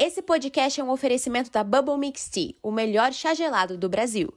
Esse podcast é um oferecimento da Bubble Mix Tea, o melhor chá gelado do Brasil.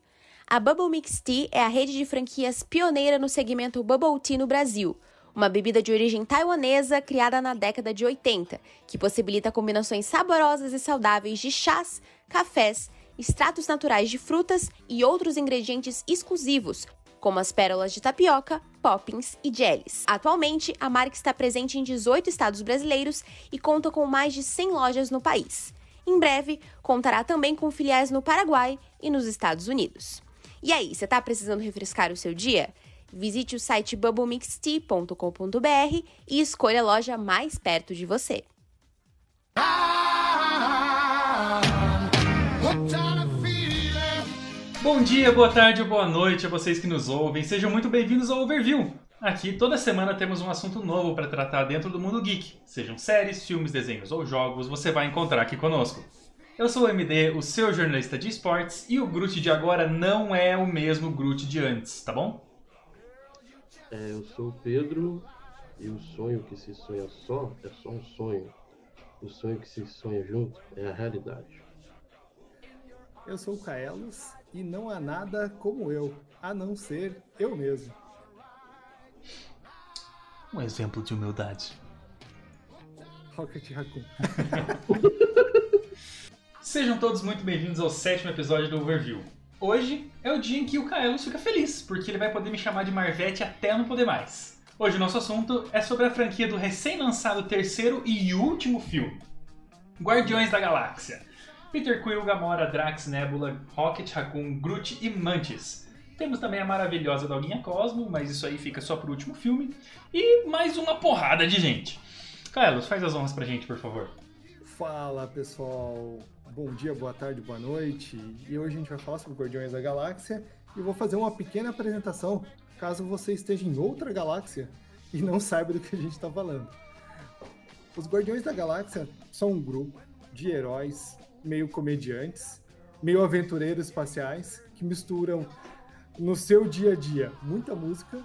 A Bubble Mix Tea é a rede de franquias pioneira no segmento Bubble Tea no Brasil, uma bebida de origem taiwanesa criada na década de 80, que possibilita combinações saborosas e saudáveis de chás, cafés, extratos naturais de frutas e outros ingredientes exclusivos, como as pérolas de tapioca, poppins e jellies. Atualmente, a marca está presente em 18 estados brasileiros e conta com mais de 100 lojas no país. Em breve, contará também com filiais no Paraguai e nos Estados Unidos. E aí, você está precisando refrescar o seu dia? Visite o site bubblemixtea.com.br e escolha a loja mais perto de você. Bom dia, boa tarde ou boa noite a vocês que nos ouvem. Sejam muito bem-vindos ao Overview. Aqui toda semana temos um assunto novo para tratar dentro do mundo geek. Sejam séries, filmes, desenhos ou jogos, você vai encontrar aqui conosco. Eu sou o MD, o seu jornalista de esportes, e o Groot de agora não é o mesmo Groot de antes, tá bom? É, eu sou o Pedro e o sonho que se sonha só é só um sonho. O sonho que se sonha junto é a realidade. Eu sou o Kaelos e não há nada como eu, a não ser eu mesmo. Um exemplo de humildade. Rocket Raccoon. Sejam todos muito bem-vindos ao sétimo episódio do Overview. Hoje é o dia em que o Kaelos fica feliz, porque ele vai poder me chamar de Marvete até não poder mais. Hoje o nosso assunto é sobre a franquia do recém-lançado terceiro e último filme, Guardiões da Galáxia. Peter Quill, Gamora, Drax, Nebula, Rocket, Raccoon, Groot e Mantis. Temos também a maravilhosa Doguinha Cosmo, mas isso aí fica só pro último filme. E mais uma porrada de gente. Carlos, faz as honras pra gente, por favor. Fala pessoal, bom dia, boa tarde, boa noite. E hoje a gente vai falar sobre Guardiões da Galáxia e vou fazer uma pequena apresentação caso você esteja em outra galáxia e não saiba do que a gente está falando. Os Guardiões da Galáxia são um grupo de heróis meio comediantes, meio aventureiros espaciais, que misturam no seu dia a dia muita música,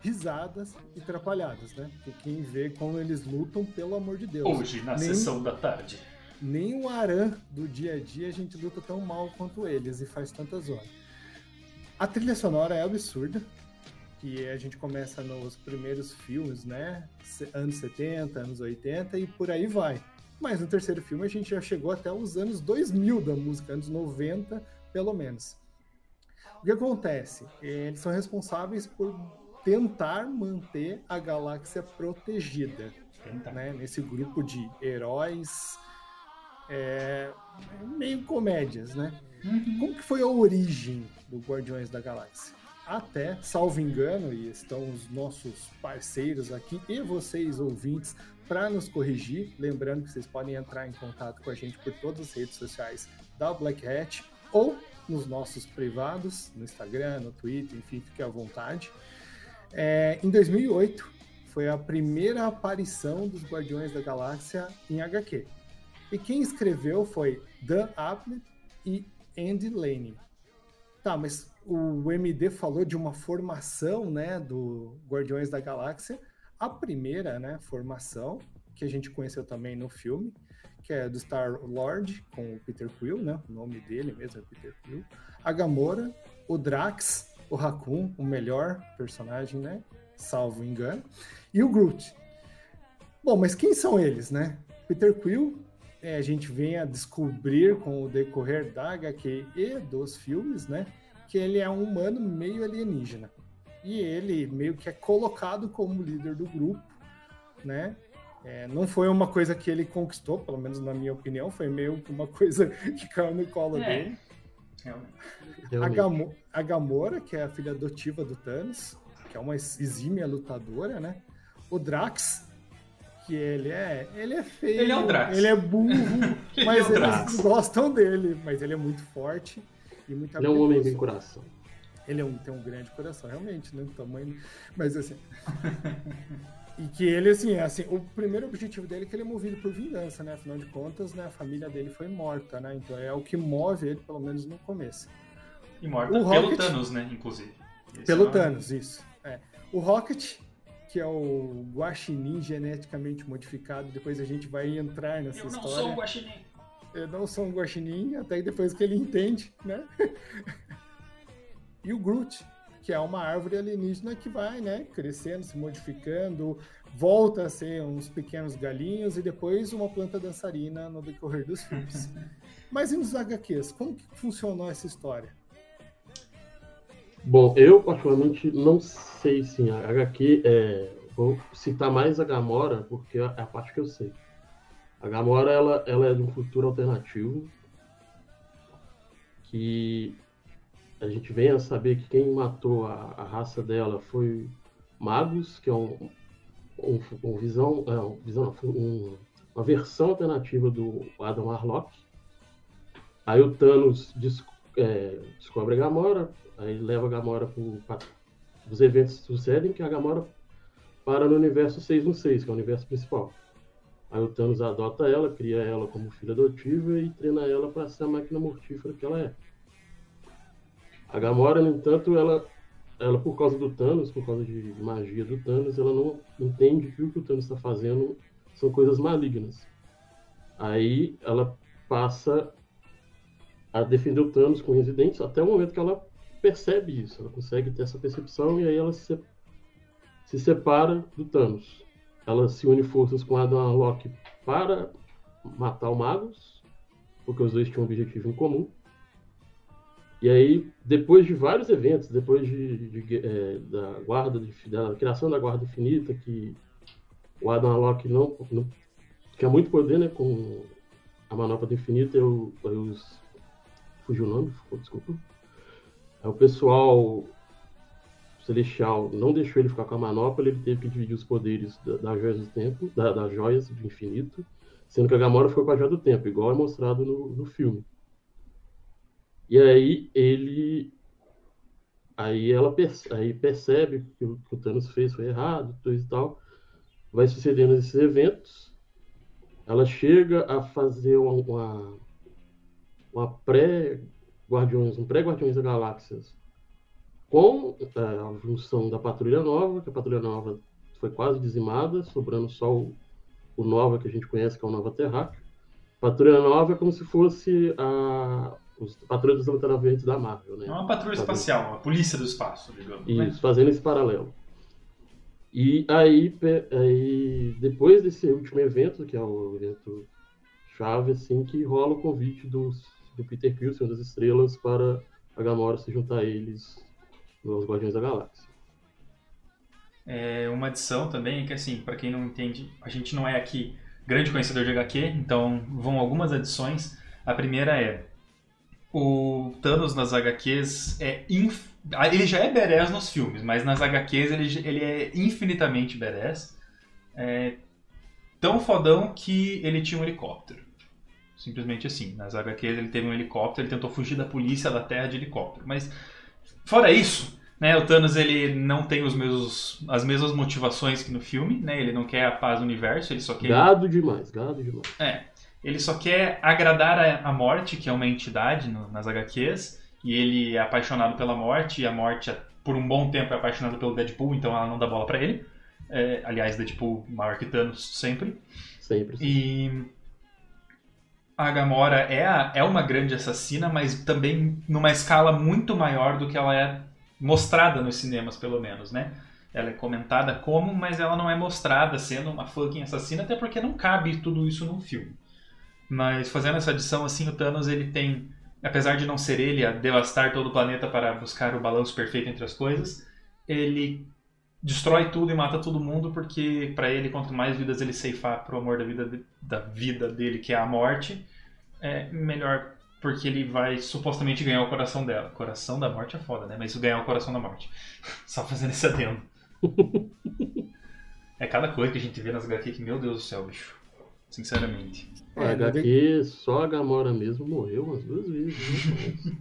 risadas e trapalhadas, né? Porque quem vê como eles lutam, pelo amor de Deus. Hoje, na Nem- sessão da tarde. Nem o Aran do dia a dia a gente luta tão mal quanto eles e faz tanta zona. A trilha sonora é absurda, que a gente começa nos primeiros filmes, né? Anos 70, anos 80 e por aí vai. Mas no terceiro filme a gente já chegou até os anos 2000 da música, anos 90 pelo menos. O que acontece? Eles são responsáveis por tentar manter a galáxia protegida né, nesse grupo de heróis é, meio comédias, né? Como que foi a origem do Guardiões da Galáxia? Até, salvo engano, e estão os nossos parceiros aqui e vocês ouvintes para nos corrigir, lembrando que vocês podem entrar em contato com a gente por todas as redes sociais da Black Hat ou nos nossos privados, no Instagram, no Twitter, enfim, fique à vontade. É, em 2008 foi a primeira aparição dos Guardiões da Galáxia em HQ. E quem escreveu foi Dan Abnett e Andy Laney. Tá, mas o MD falou de uma formação, né, do Guardiões da Galáxia. A primeira, né, formação que a gente conheceu também no filme, que é do Star Lord com o Peter Quill, né? O nome dele mesmo é Peter Quill. A Gamora, o Drax, o Raccoon, o melhor personagem, né? Salvo engano. E o Groot. Bom, mas quem são eles, né? Peter Quill, é, a gente vem a descobrir com o decorrer da HQ e dos filmes, né? Que ele é um humano meio alienígena. E ele meio que é colocado como líder do grupo, né? É, não foi uma coisa que ele conquistou, pelo menos na minha opinião, foi meio que uma coisa que caiu no colo É. dele. A. Gamo- a Gamora, que é a filha adotiva do Thanos, que é uma exímia lutadora, né? O Drax, que ele é, ele é feio, Ele é o Drax. ele é burro, Ele mas é o eles Drax. gostam dele, mas ele é muito forte e muito Ele é um homem sem coração. Ele é um, tem um grande coração, realmente, né? Tamanho. Mas assim. e que ele, assim, é assim, o primeiro objetivo dele é que ele é movido por vingança, né? Afinal de contas, né, a família dele foi morta, né? Então é o que move ele, pelo menos no começo. E morta O pelo Rocket- Thanos, né? Inclusive. Esse Pelo o- Thanos, isso. É. O Rocket, que é o guaxinim geneticamente modificado, depois a gente vai entrar nessa Eu não história. sou o Guaxinim. eu não sou um guaxinim, até depois que ele entende, né? e o Groot, que é uma árvore alienígena que vai, né, crescendo, se modificando, volta a ser uns pequenos galinhos e depois uma planta dançarina no decorrer dos filmes. Mas e nos HQs, como que funcionou essa história? Bom, eu particularmente não sei sim. A HQ, é, vou citar mais a Gamora, porque é a parte que eu sei. A Gamora, ela, ela é de um futuro alternativo, que a gente vem a saber que quem matou a, a raça dela foi Magus, que é um, um, um visão, é, um, visão um, uma versão alternativa do Adam Warlock. Aí o Thanos é, descobre a Gamora, aí leva a Gamora para os eventos sucedem que a Gamora para no universo 616, que é o universo principal. Aí o Thanos adota ela, cria ela como filha adotiva e treina ela para ser a máquina mortífera que ela é. A Gamora, no entanto, ela, ela por causa do Thanos, por causa de magia do Thanos, ela não entende que o que o Thanos está fazendo são coisas malignas. Aí ela passa a defender o Thanos com residentes até o momento que ela percebe isso, ela consegue ter essa percepção e aí ela se, se separa do Thanos. Ela se une forças com Adam Warlock para matar o Magus, porque os dois tinham um objetivo em comum. E aí, depois de vários eventos, depois de, de, de é, da guarda, da criação da guarda infinita, que o Adam Warlock não, não tinha muito poder, né, com a manopla do infinito, eu, eu fugiu o nome, desculpa. Aí o pessoal celestial não deixou ele ficar com a manopla, ele teve que dividir os poderes das da joias do tempo, da, das joias do infinito, sendo que a Gamora ficou com a joia do tempo, igual é mostrado no, no filme. E aí ele aí ela perce, aí percebe que o que o Thanos fez foi errado, tudo e tal. Vai sucedendo esses eventos. Ela chega a fazer uma, uma, uma pré-Guardiões, um pré-Guardiões da Galáxias com é, a junção da Patrulha Nova, que a Patrulha Nova foi quase dizimada, sobrando só o, o Nova que a gente conhece, que é o Nova Terráqueo. Patrulha Nova é como se fosse a, os patrulhas dos lanternas da Marvel, né? É uma patrulha espacial, uma polícia do espaço, digamos. Né? Isso, né? fazendo esse paralelo. E aí, aí, depois desse último evento, que é o evento chave, assim, que rola o convite dos, do Peter Quill, Senhor das Estrelas, para a Gamora se juntar a eles nos Guardiões da Galáxia. É uma adição também, que assim, para quem não entende, a gente não é aqui grande conhecedor de HQ, então vão algumas adições. A primeira é o Thanos nas HQs é inf... ele já é badass nos filmes, mas nas HQs ele, ele é infinitamente badass. É tão fodão que ele tinha um helicóptero. Simplesmente assim. Nas HQs ele teve um helicóptero, ele tentou fugir da polícia da Terra de helicóptero. Mas fora isso, né, o Thanos ele não tem os mesmos, as mesmas motivações que no filme, né? Ele não quer a paz do universo, ele só quer Gado demais, gado demais. É. Ele só quer agradar a, a morte, que é uma entidade no, nas HQs, e ele é apaixonado pela morte, e a morte, por um bom tempo, é apaixonada pelo Deadpool, então ela não dá bola para ele. É, aliás, Deadpool maior que Thanos sempre. Sempre. E a Gamora é, a, é uma grande assassina, mas também numa escala muito maior do que ela é mostrada nos cinemas, pelo menos, né? Ela é comentada como, mas ela não é mostrada sendo uma fucking assassina, até porque não cabe tudo isso num filme. Mas fazendo essa adição assim, o Thanos ele tem, apesar de não ser ele a devastar todo o planeta para buscar o balanço perfeito entre as coisas, ele destrói tudo e mata todo mundo porque para ele quanto mais vidas ele ceifar pro amor da vida da vida dele, que é a morte, é melhor porque ele vai supostamente ganhar o coração dela. Coração da morte é foda, né? Mas ganhar o coração da morte. Só fazendo esse adendo. é cada coisa que a gente vê nas HQ que, meu Deus do céu, bicho. Sinceramente. É, a HQ, só a Gamora mesmo morreu umas duas vezes. Né?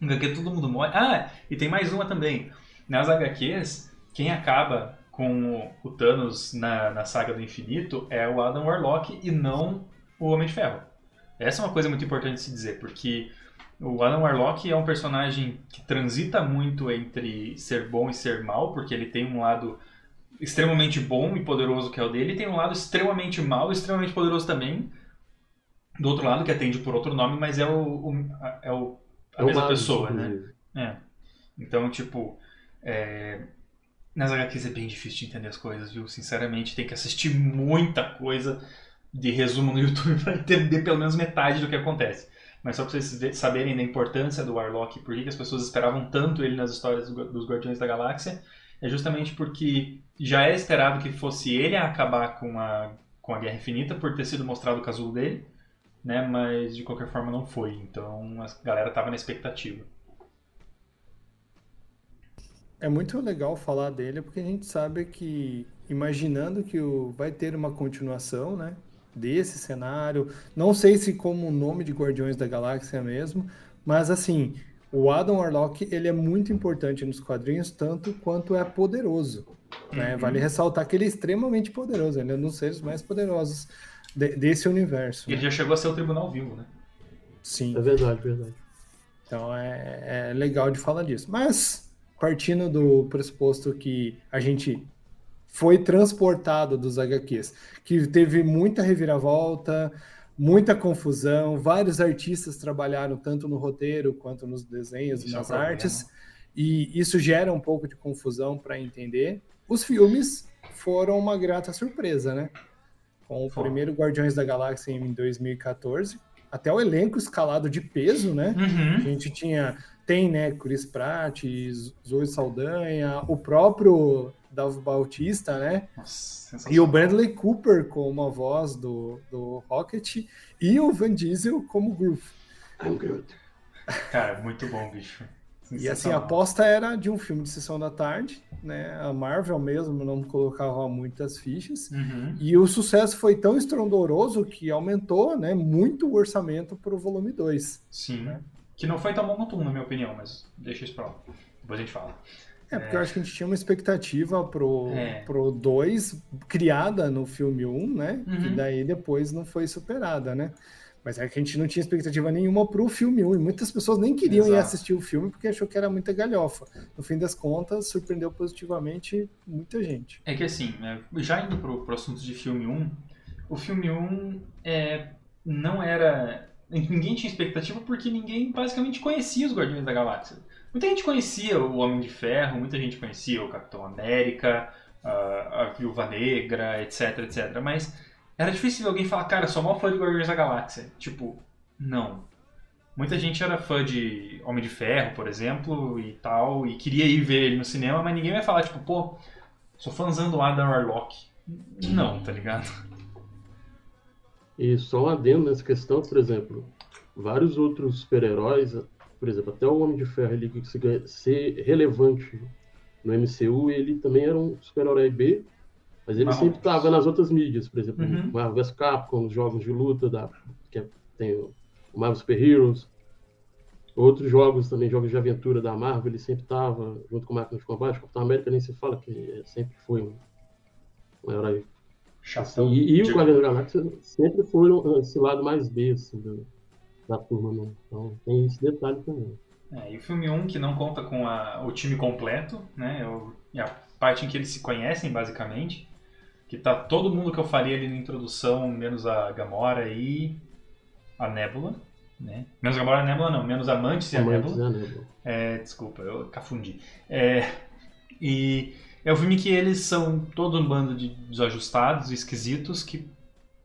HQ todo mundo morre. Ah, e tem mais uma também. Nas HQs, quem acaba com o Thanos na, na saga do infinito é o Adam Warlock e não o Homem de Ferro. Essa é uma coisa muito importante de se dizer, porque o Adam Warlock é um personagem que transita muito entre ser bom e ser mal, porque ele tem um lado extremamente bom e poderoso que é o dele, e tem um lado extremamente mal e extremamente poderoso também, do outro lado que atende por outro nome, mas é o, o é o, a É o mesma pessoa, né? É. Então, tipo, é... nas HQs é bem difícil de entender as coisas, viu? Sinceramente, tem que assistir muita coisa de resumo no YouTube para entender pelo menos metade do que acontece. Mas só pra vocês saberem da importância do Warlock e por que as pessoas esperavam tanto ele nas histórias do- dos Guardiões da Galáxia, é justamente porque já é esperado que fosse ele a acabar com a, com a Guerra Infinita por ter sido mostrado o casulo dele, né? Mas de qualquer forma não foi. Então a galera tava na expectativa. É muito legal falar dele porque a gente sabe que, imaginando que o, vai ter uma continuação, né? Desse cenário. Não sei se como o nome de Guardiões da Galáxia mesmo, mas assim, o Adam Warlock ele é muito importante nos quadrinhos, tanto quanto é poderoso. Né? Uhum. Vale ressaltar que ele é extremamente poderoso, ele é um dos seres mais poderosos de- desse universo. E ele né? já chegou a ser o Tribunal Vivo, né? Sim. É verdade, verdade. Então é, é legal de falar disso. Mas, partindo do pressuposto que a gente foi transportado dos HQs, que teve muita reviravolta, muita confusão, vários artistas trabalharam tanto no roteiro quanto nos desenhos e é nas problema. artes, e isso gera um pouco de confusão para entender. Os filmes foram uma grata surpresa, né? Com o primeiro Guardiões da Galáxia em 2014, até o elenco escalado de peso, né? A Uhum. gente tinha, tem, né, Chris Pratt, Zoe Saldanha, o próprio Dave Bautista, né? Nossa, E o. Bradley Cooper como a voz do, do Rocket e o Van Diesel como Groove. I'm good. Cara, muito bom, bicho. E assim, a aposta era de um filme de sessão da tarde, né? A Marvel mesmo não colocava muitas fichas. Uhum. E o sucesso foi tão estrondoroso que aumentou, né, muito o orçamento para o volume 2. Sim. né? Que não foi tão bom quanto um, na minha opinião, mas deixa isso pra lá. Depois a gente fala. É, porque eu acho que a gente tinha uma expectativa pro, É. pro 2 criada no filme 1, um, né? Uhum. Que daí depois não foi superada, né? Mas é que a gente não tinha expectativa nenhuma pro filme 1 um, e muitas pessoas nem queriam ir Exato. assistir o filme porque achou que era muita galhofa. No fim das contas, surpreendeu positivamente muita gente. É que assim, né, já indo pro, pro assunto de filme 1, o filme 1 é, não era. Ninguém tinha expectativa porque ninguém basicamente conhecia os Guardiões da Galáxia. Muita gente conhecia o Homem de Ferro, muita gente conhecia o Capitão América, a, a Viúva Negra, etc, etc. Mas era difícil alguém falar, cara, sou maior fã de Guardiões da Galáxia. Tipo, não. Muita gente era fã de Homem de Ferro, por exemplo, e tal, e queria ir ver ele no cinema, mas ninguém vai falar, tipo, pô, sou fãzão do Adam Warlock. Não, tá ligado? E só um adendo nessa questão, por exemplo, vários outros super-heróis, por exemplo, até o Homem de Ferro ele que se ser relevante no MCU, ele também era um super-herói B, mas ele Marrom. sempre estava nas outras mídias, por exemplo, Uhum. Marvel vs Capcom, os jogos de luta da que é- tem o Marvel Super Heroes, outros jogos também, jogos de aventura da Marvel, ele sempre estava junto com o Máquina de Combate, o Capitão América nem se fala que sempre foi um, um herói Chatão. E, e o Guardiões da Galáxia sempre foi um- esse lado mais B, assim, do- da turma, né? Então tem esse detalhe também. É, e o filme 1, que não conta com a- o time completo, né? É, o- é a parte em que eles se conhecem, basicamente. Que tá todo mundo que eu falei ali na introdução, menos a Gamora e a Nebula. Né? Menos a Gamora e a Nebula, não. Menos a Mantis e a Amantes, Nebula. né, Nebula? É, desculpa, eu cafundi. É, e é o filme que eles são todo um bando de desajustados, esquisitos, que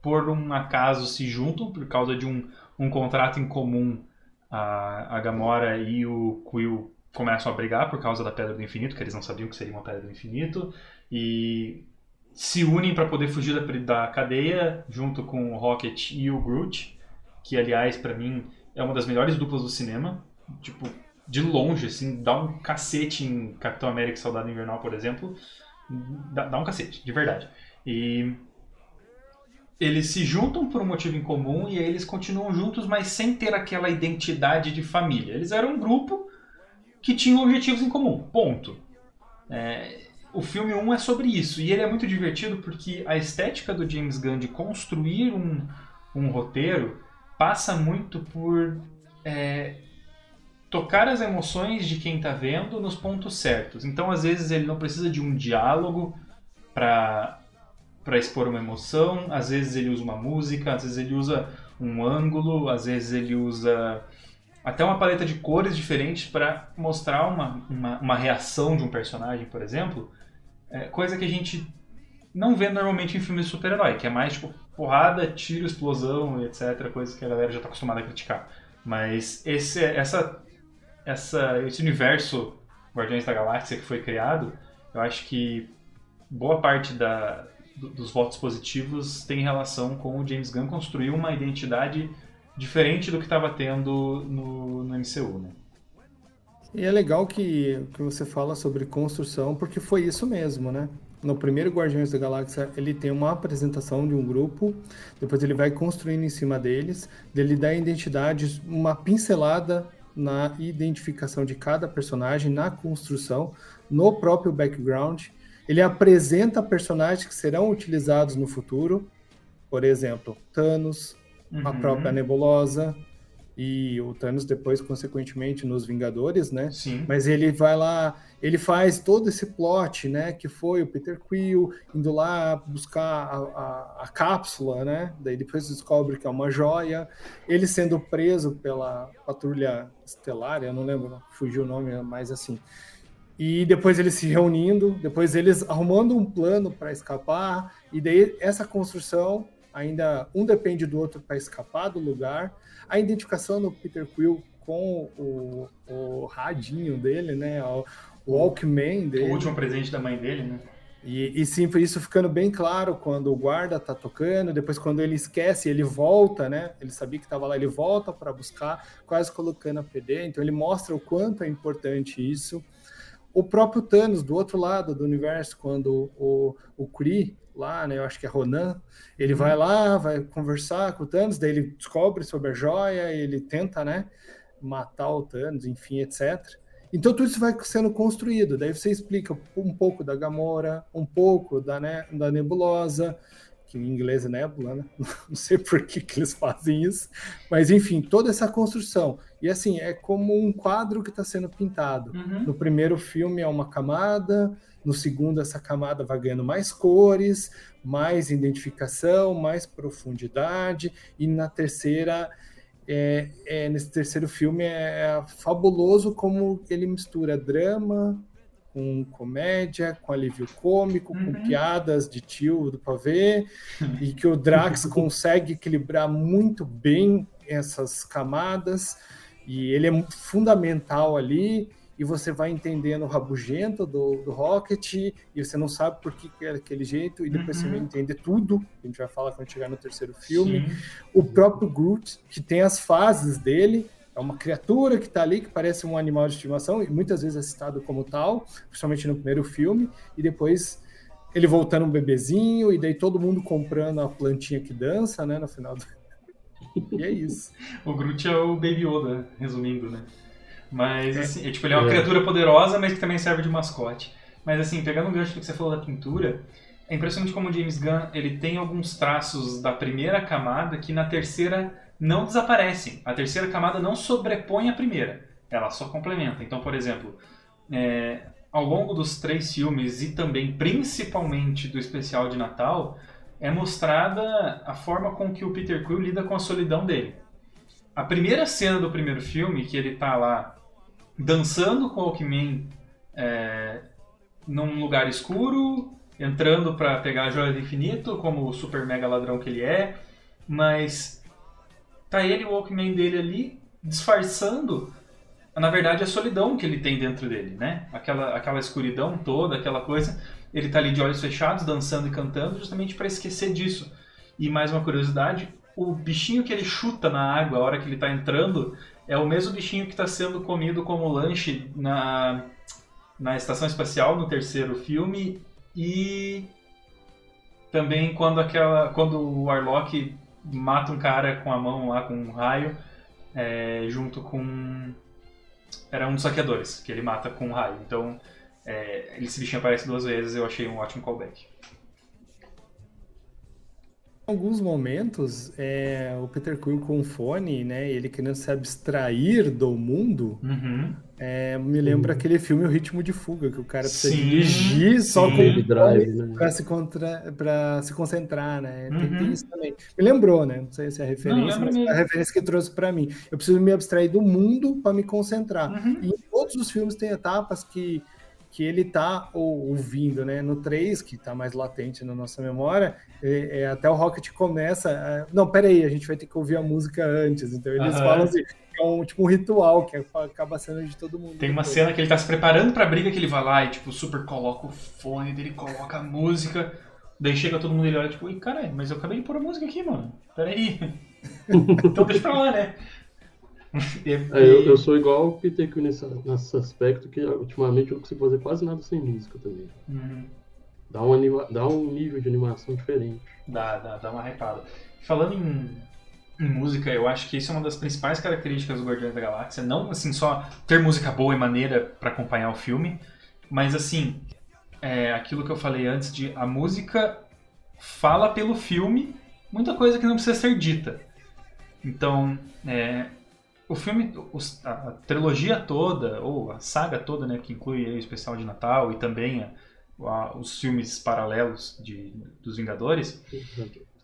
por um acaso se juntam por causa de um, um contrato em comum. A, a Gamora e o Quill começam a brigar por causa da Pedra do Infinito, que eles não sabiam que seria uma Pedra do Infinito, e se unem para poder fugir da, da cadeia, junto com o Rocket e o Groot, que aliás, para mim, é uma das melhores duplas do cinema. Tipo, de longe, assim, dá um cacete em Capitão América e Soldado Invernal, por exemplo. Dá, dá um cacete, de verdade. E eles se juntam por um motivo em comum e aí eles continuam juntos, mas sem ter aquela identidade de família. Eles eram um grupo que tinha objetivos em comum, ponto. É, o filme 1 é sobre isso, e ele é muito divertido porque a estética do James Gunn de construir um, um roteiro passa muito por é, tocar as emoções de quem está vendo nos pontos certos. Então, às vezes, ele não precisa de um diálogo para para expor uma emoção, às vezes ele usa uma música, às vezes ele usa um ângulo, às vezes ele usa até uma paleta de cores diferentes para mostrar uma, uma, uma, reação de um personagem, por exemplo, é, coisa que a gente não vê normalmente em filmes de super-herói, que é mais tipo porrada, tiro, explosão, etc, coisa que a galera já está acostumada a criticar. Mas esse, essa, essa, esse universo Guardiões da Galáxia que foi criado, eu acho que boa parte da, dos votos positivos tem relação com o James Gunn construir uma identidade diferente do que estava tendo no, no MCU, né? E é legal que, que você fala sobre construção, porque foi isso mesmo, né? No primeiro Guardiões da Galáxia, ele tem uma apresentação de um grupo, depois ele vai construindo em cima deles, ele dá identidade, uma pincelada na identificação de cada personagem, na construção, no próprio background. Ele apresenta personagens que serão utilizados no futuro, por exemplo, Thanos, uhum. a própria Nebulosa e o Thanos depois, consequentemente, nos Vingadores, né? Sim. Mas ele vai lá, ele faz todo esse plot, né? Que foi o Peter Quill indo lá buscar a, a, a cápsula, né? Daí depois descobre que é uma joia. Ele sendo preso pela patrulha estelar, eu não lembro, fugiu o nome, mas assim. E depois eles se reunindo, depois eles arrumando um plano para escapar, e daí essa construção ainda um depende do outro para escapar do lugar. A identificação do Peter Quill com o, o radinho dele, né? O, o Walkman dele. O último presente da mãe dele, né? E, e sim, isso ficando bem claro quando o guarda tá tocando, depois quando ele esquece, ele volta, né? Ele sabia que estava lá, ele volta para buscar, quase colocando a PD. Então ele mostra o quanto é importante isso. O próprio Thanos, do outro lado do universo, quando o, o Kree lá, né? Eu acho que é Ronan. Ele uhum. vai lá, vai conversar com o Thanos, daí ele descobre sobre a joia, ele tenta, né? Matar o Thanos, enfim, etc. Então tudo isso vai sendo construído. Daí você explica um pouco da Gamora, um pouco da, né, da nebulosa, que em inglês é nébula, né? Não sei por que, que eles fazem isso. Mas enfim, toda essa construção. E assim, é como um quadro que está sendo pintado. Uhum. No primeiro filme é uma camada, no segundo, essa camada vai ganhando mais cores, mais identificação, mais profundidade. E na terceira, é, é, nesse terceiro filme, é, é fabuloso como ele mistura drama com comédia, com alívio cômico, uhum. com piadas de tio do pavê, e que o Drax consegue equilibrar muito bem essas camadas, e ele é fundamental ali e você vai entendendo o rabugento do, do Rocket, e você não sabe por que, é aquele jeito, e depois uhum. você vai entender tudo, a gente vai falar quando chegar no terceiro filme. Sim. O próprio Groot, que tem as fases dele, é uma criatura que está ali, que parece um animal de estimação, e muitas vezes é citado como tal, principalmente no primeiro filme, e depois ele voltando um bebezinho, e daí todo mundo comprando a plantinha que dança, né, no final do... E é isso. o Groot é o Baby Yoda, resumindo, né? Mas, assim, é, tipo, ele é uma é. criatura poderosa, mas que também serve de mascote. Mas, assim, pegando o gancho do que você falou da pintura, é impressionante como o James Gunn ele tem alguns traços da primeira camada que na terceira não desaparecem. A terceira camada não sobrepõe a primeira, ela só complementa. Então, por exemplo, é, ao longo dos três filmes e também principalmente do especial de Natal, é mostrada a forma com que o Peter Quill lida com a solidão dele. A primeira cena do primeiro filme, que ele está lá dançando com o Walkman é, num lugar escuro, entrando para pegar a joia do infinito, como o super mega ladrão que ele é, mas tá ele o Walkman dele ali disfarçando, na verdade, a solidão que ele tem dentro dele, né? Aquela, aquela escuridão toda, aquela coisa. Ele tá ali de olhos fechados, dançando e cantando, justamente para esquecer disso. E mais uma curiosidade, o bichinho que ele chuta na água a hora que ele tá entrando é o mesmo bichinho que está sendo comido como lanche na, na estação espacial no terceiro filme e também quando aquela quando o Arlok mata um cara com a mão lá com um raio é, junto com era um dos saqueadores que ele mata com um raio então é, esse bichinho aparece duas vezes eu achei um ótimo callback alguns momentos, é, o Peter Quill com fone, né, ele querendo se abstrair do mundo, uhum. É, me lembra hum. aquele filme O Ritmo de Fuga, que o cara precisa sim, dirigir só sim. com o drive né? para se, contra... se concentrar, né? Uhum. Tem, tem, uhum. isso também. Me lembrou, né? Não sei se é a referência, Não, mas é a referência que trouxe para mim. Eu preciso me abstrair do mundo para me concentrar. Uhum. E em todos os filmes tem etapas que que ele tá ouvindo, né? No 3, que tá mais latente na nossa memória, é, é, até o Rocket começa. A... Não, peraí, a gente vai ter que ouvir a música antes. Então eles uhum. falam assim, é um tipo um ritual que acaba sendo de todo mundo. Tem uma cena que ele tá se preparando pra briga que ele vai lá e, tipo, super coloca o fone dele, coloca a música. Daí chega todo mundo e ele olha, tipo, e caralho, mas eu acabei de pôr a música aqui, mano. Peraí. então deixa pra lá, né? É, eu, eu, sou igual o Peter Quill nesse, nesse aspecto, que ultimamente eu consigo fazer quase nada sem música também. Uhum. Dá, um anima, dá um nível de animação diferente. Dá, dá, dá uma hypada. Falando em, em música, eu acho que isso é uma das principais características do Guardiões da Galáxia. Não assim só ter música boa e maneira para acompanhar o filme, mas assim, é, aquilo que eu falei antes de a música fala pelo filme muita coisa que não precisa ser dita. Então, é, o filme, a, a, trilogia toda, ou a saga toda, né, que inclui o especial de Natal e também a, a, os filmes paralelos de, dos Vingadores,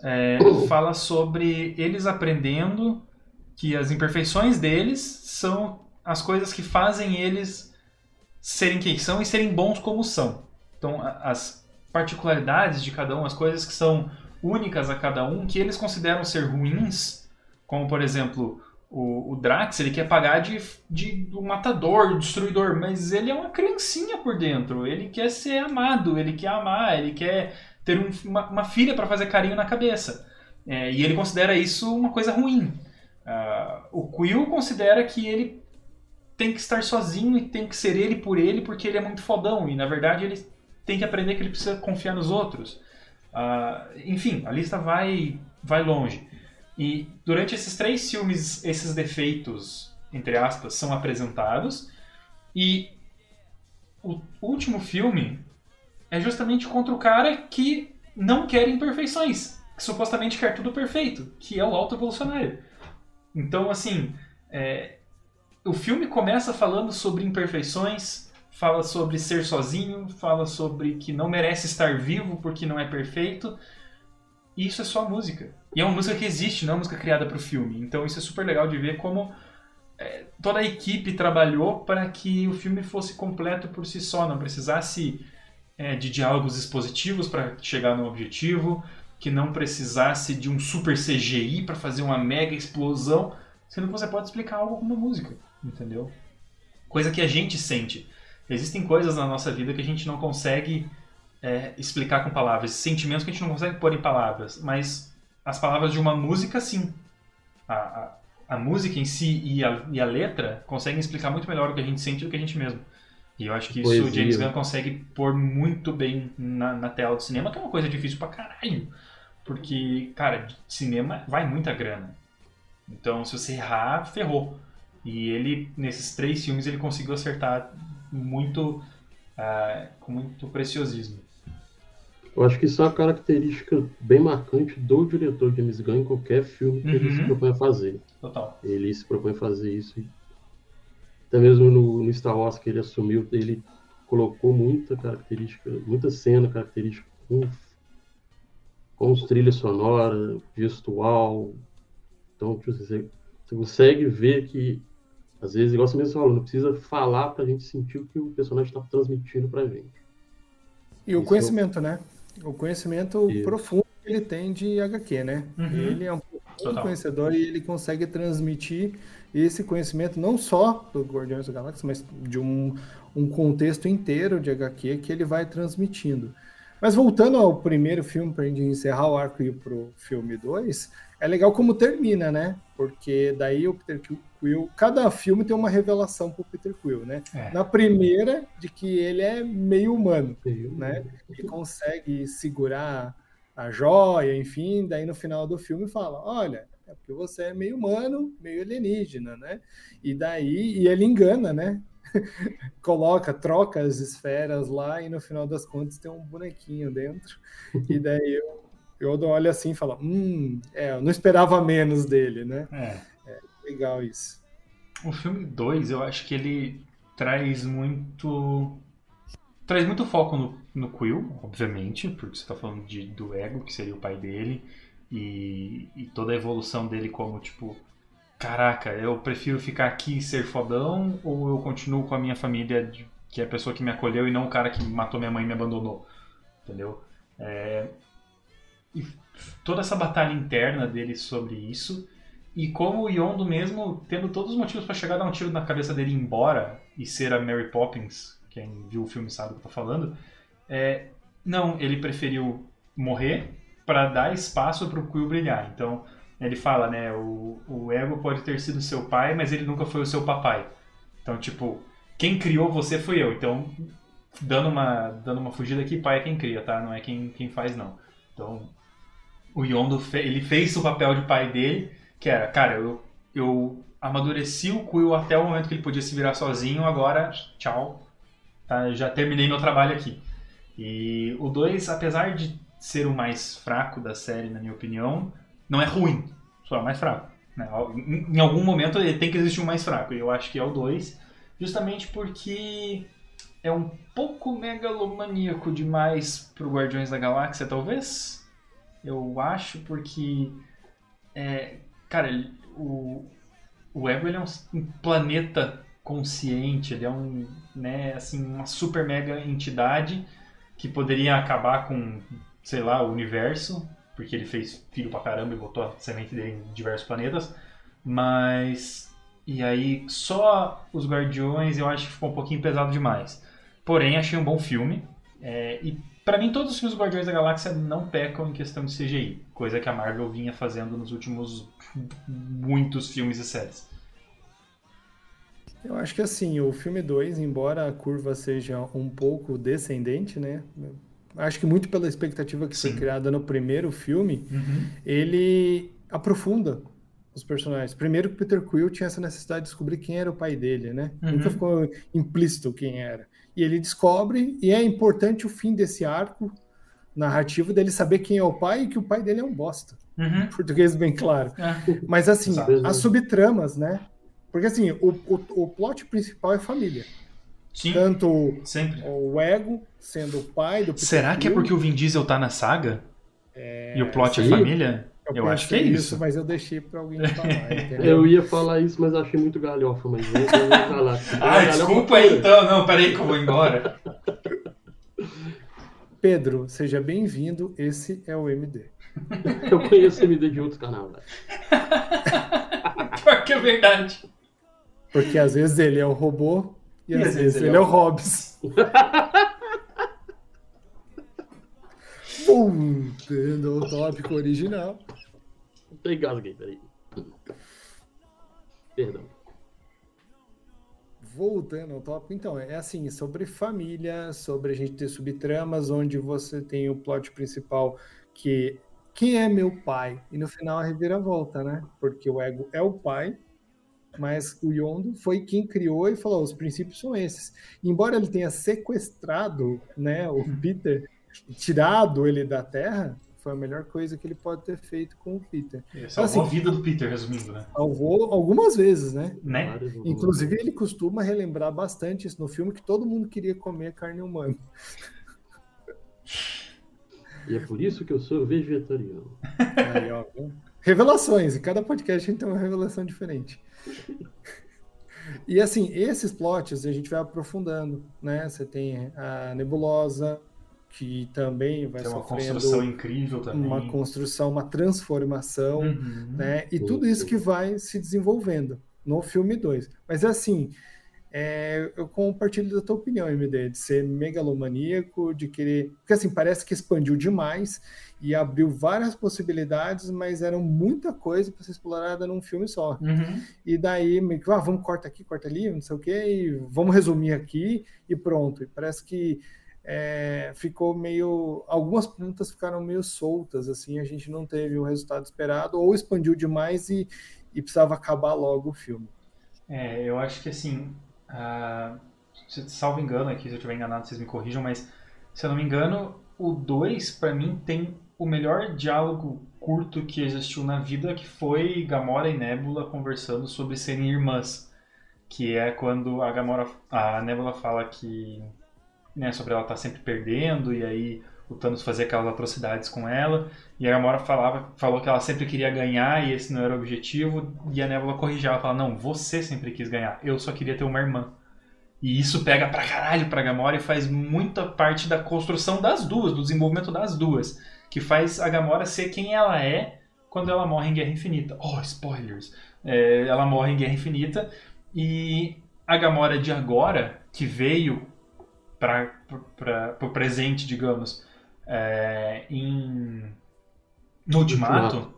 é, fala sobre eles aprendendo que as imperfeições deles são as coisas que fazem eles serem quem são e serem bons como são. Então, as particularidades de cada um, as coisas que são únicas a cada um, que eles consideram ser ruins, como por exemplo o, o Drax, ele quer pagar de, de do matador, do destruidor, mas ele é uma criancinha por dentro. Ele quer ser amado, ele quer amar, ele quer ter um, uma, uma, filha para fazer carinho na cabeça. É, e ele considera isso uma coisa ruim. Uh, o Quill considera que ele tem que estar sozinho e tem que ser ele por ele porque ele é muito fodão. E na verdade ele tem que aprender que ele precisa confiar nos outros. Uh, enfim, a lista vai, vai longe. E durante esses três filmes, esses defeitos, entre aspas, são apresentados. E o último filme é justamente contra o cara que não quer imperfeições, que supostamente quer tudo perfeito, que é o alto evolucionário. Então, assim, é, o filme começa falando sobre imperfeições, fala sobre ser sozinho, fala sobre que não merece estar vivo porque não é perfeito. E isso é só música. E é uma música que existe, não é uma música criada para o filme. Então isso é super legal de ver como é, toda a equipe trabalhou para que o filme fosse completo por si só, não precisasse é, de diálogos expositivos para chegar no objetivo, que não precisasse de um super CGI para fazer uma mega explosão, sendo que você pode explicar algo com uma música, entendeu? Coisa que a gente sente. Existem coisas na nossa vida que a gente não consegue é, explicar com palavras, sentimentos que a gente não consegue pôr em palavras, mas as palavras de uma música, sim. A, a, a música em si e a, e a, letra conseguem explicar muito melhor o que a gente sente do que a gente mesmo. E eu acho que isso o James Gunn consegue pôr muito bem na, na tela do cinema, que é uma coisa difícil pra caralho. Porque, cara, cinema vai muita grana. Então, se você errar, ferrou. E ele, nesses três filmes, ele conseguiu acertar muito, uh, com muito preciosismo. Eu acho que isso é uma característica bem marcante do diretor James Gunn em qualquer filme que uhum. ele se propõe a fazer. Total. Ele se propõe a fazer isso. Até mesmo no, no Star Wars que ele assumiu, ele colocou muita característica, muita cena característica com, com os trilhas sonora, gestual. Então, tipo, você, você consegue ver que, às vezes, igual você mesmo falou, não precisa falar pra gente sentir o que o personagem está transmitindo pra gente. E o Isso conhecimento, né? o conhecimento Isso. profundo que ele tem de HQ, né? Uhum. Ele é um conhecedor e ele consegue transmitir esse conhecimento não só do Guardiões da Galáxia, mas de um, um contexto inteiro de HQ que ele vai transmitindo. Mas voltando ao primeiro filme, para a gente encerrar o arco e ir para o filme 2, é legal como termina, né? Porque daí o Peter Quill, cada filme tem uma revelação para o Peter Quill, né? É. Na primeira, de que ele é meio humano, né? Ele consegue segurar a joia, enfim, daí no final do filme fala, olha, é porque você é meio humano, meio alienígena, né? E daí, e ele engana, né? Coloca, troca as esferas lá e no final das contas tem um bonequinho dentro. E daí eu, eu olho assim e falo, hum, é, eu não esperava menos dele, né? É. é legal isso. O filme 2, eu acho que ele traz muito. Traz muito foco no, no Quill, obviamente, porque você tá falando de, do Ego, que seria o pai dele, e, e toda a evolução dele como, tipo, caraca, eu prefiro ficar aqui e ser fodão, ou eu continuo com a minha família, de, que é a pessoa que me acolheu, e não o cara que matou minha mãe e me abandonou. Entendeu? É, e toda essa batalha interna dele sobre isso e como o Yondo mesmo tendo todos os motivos para chegar a dar um tiro na cabeça dele e ir embora e ser a Mary Poppins, quem viu o filme sabe o que eu tô falando, é, não, ele preferiu morrer para dar espaço para o Quill brilhar. Então, ele fala, né, o, o Ego pode ter sido seu pai, mas ele nunca foi o seu papai. Então, tipo, quem criou você foi eu. Então, dando uma, dando uma fugida aqui, pai é quem cria, tá? Não é quem, quem faz, não. Então, o Yondo, fe ele fez o papel de pai dele, que era, cara, eu, eu amadureci o Quill até o momento que ele podia se virar sozinho, agora, tchau, tá? já terminei meu trabalho aqui. E o 2, apesar de ser o mais fraco da série, na minha opinião, não é ruim, só é o mais fraco. Né? Em, algum momento tem que existir um mais fraco, e eu acho que é o 2, justamente porque é um pouco megalomaníaco demais pro Guardiões da Galáxia, talvez? Eu acho, porque. É, cara, o, o Ego ele é um, planeta consciente, ele é um, né, assim, uma super mega entidade que poderia acabar com, sei lá, o universo, porque ele fez filho pra caramba e botou a semente dele em diversos planetas, mas. E aí, só os Guardiões eu acho que ficou um pouquinho pesado demais. Porém, achei um bom filme. É, e para mim, todos os filmes Guardiões da Galáxia não pecam em questão de CGI, coisa que a Marvel vinha fazendo nos últimos muitos filmes e séries. Eu acho que assim, o filme 2, embora a curva seja um pouco descendente, né? Acho que muito pela expectativa que Sim. foi criada no primeiro filme, uhum. ele aprofunda os personagens. Primeiro que Peter Quill tinha essa necessidade de descobrir quem era o pai dele, né? Uhum. Nunca ficou implícito quem era e ele descobre, e é importante o fim desse arco narrativo dele saber quem é o pai e que o pai dele é um bosta. Uhum. Português bem claro. É. Mas assim, as subtramas, né? Porque assim, o, o, o plot principal é família. Sim, Tanto sempre. o ego sendo o pai do Peter Será que é porque o Vin Diesel tá na saga? É... E o plot é Sim. é família? Eu, eu acho que é isso. isso. Mas eu deixei pra alguém falar. eu ia falar isso, mas achei muito galhofa, mas vou falar. ah, desculpa aí então. Não, peraí que eu vou embora. Pedro, seja bem-vindo. Esse é o MD. eu conheço o MD de outros canais. Pior que é verdade. Porque às vezes ele é o robô e, e às, vezes, ele é, é o Hobbs. Voltando ao tópico original. Eu engasguei, peraí. Perdão. Voltando ao tópico, então, é assim, sobre família, sobre a gente ter subtramas, onde você tem o plot principal que quem é meu pai? E no final a reviravolta, né? Porque o ego é o pai, mas o Yondo foi quem criou e falou: os princípios são esses. Embora ele tenha sequestrado né, o Peter, tirado ele da Terra, foi a melhor coisa que ele pode ter feito com o Peter. Ele salvou assim, a vida do Peter, resumindo, né? Salvou algumas vezes, né? né? Inclusive, ele costuma relembrar bastante isso no filme, que todo mundo queria comer carne humana. E é por isso que eu sou vegetariano. Aí, ó, revelações, em cada podcast a gente tem uma revelação diferente. E assim, esses plots a gente vai aprofundando, né? Você tem a nebulosa, que também vai Tem uma construção incrível também. Uma construção, uma transformação, uhum. né? E tudo isso que vai se desenvolvendo no filme 2. Mas assim, é, eu compartilho da tua opinião, MD, de ser megalomaníaco, de querer. Porque assim, parece que expandiu demais e abriu várias possibilidades, mas eram muita coisa para ser explorada num filme só. Uhum. E daí, ah, vamos corta aqui, corta ali, não sei o quê, e vamos resumir aqui e pronto. E parece que é, ficou meio. Algumas pontas ficaram meio soltas, assim, a gente não teve o resultado esperado, ou expandiu demais e, e precisava acabar logo o filme. É, eu acho que assim. Uh, salvo engano aqui, se eu estiver enganado, vocês me corrijam, mas se eu não me engano, o 2, para mim, tem o melhor diálogo curto que existiu na vida, que foi Gamora e Nebula conversando sobre serem irmãs que é quando a Gamora, a Nebula fala que né, sobre ela estar tá sempre perdendo e aí o Thanos fazia aquelas atrocidades com ela e a Gamora falava, falou que ela sempre queria ganhar e esse não era o objetivo e a Nebula corrigia, ela fala, não, você sempre quis ganhar, eu só queria ter uma irmã. E isso pega pra caralho pra Gamora e faz muita parte da construção das duas, do desenvolvimento das duas, que faz a Gamora ser quem ela é quando ela morre em Guerra Infinita. Oh, spoilers! É, ela morre em Guerra Infinita e a Gamora de agora, que veio para o presente, digamos, é, em, no Ultimato.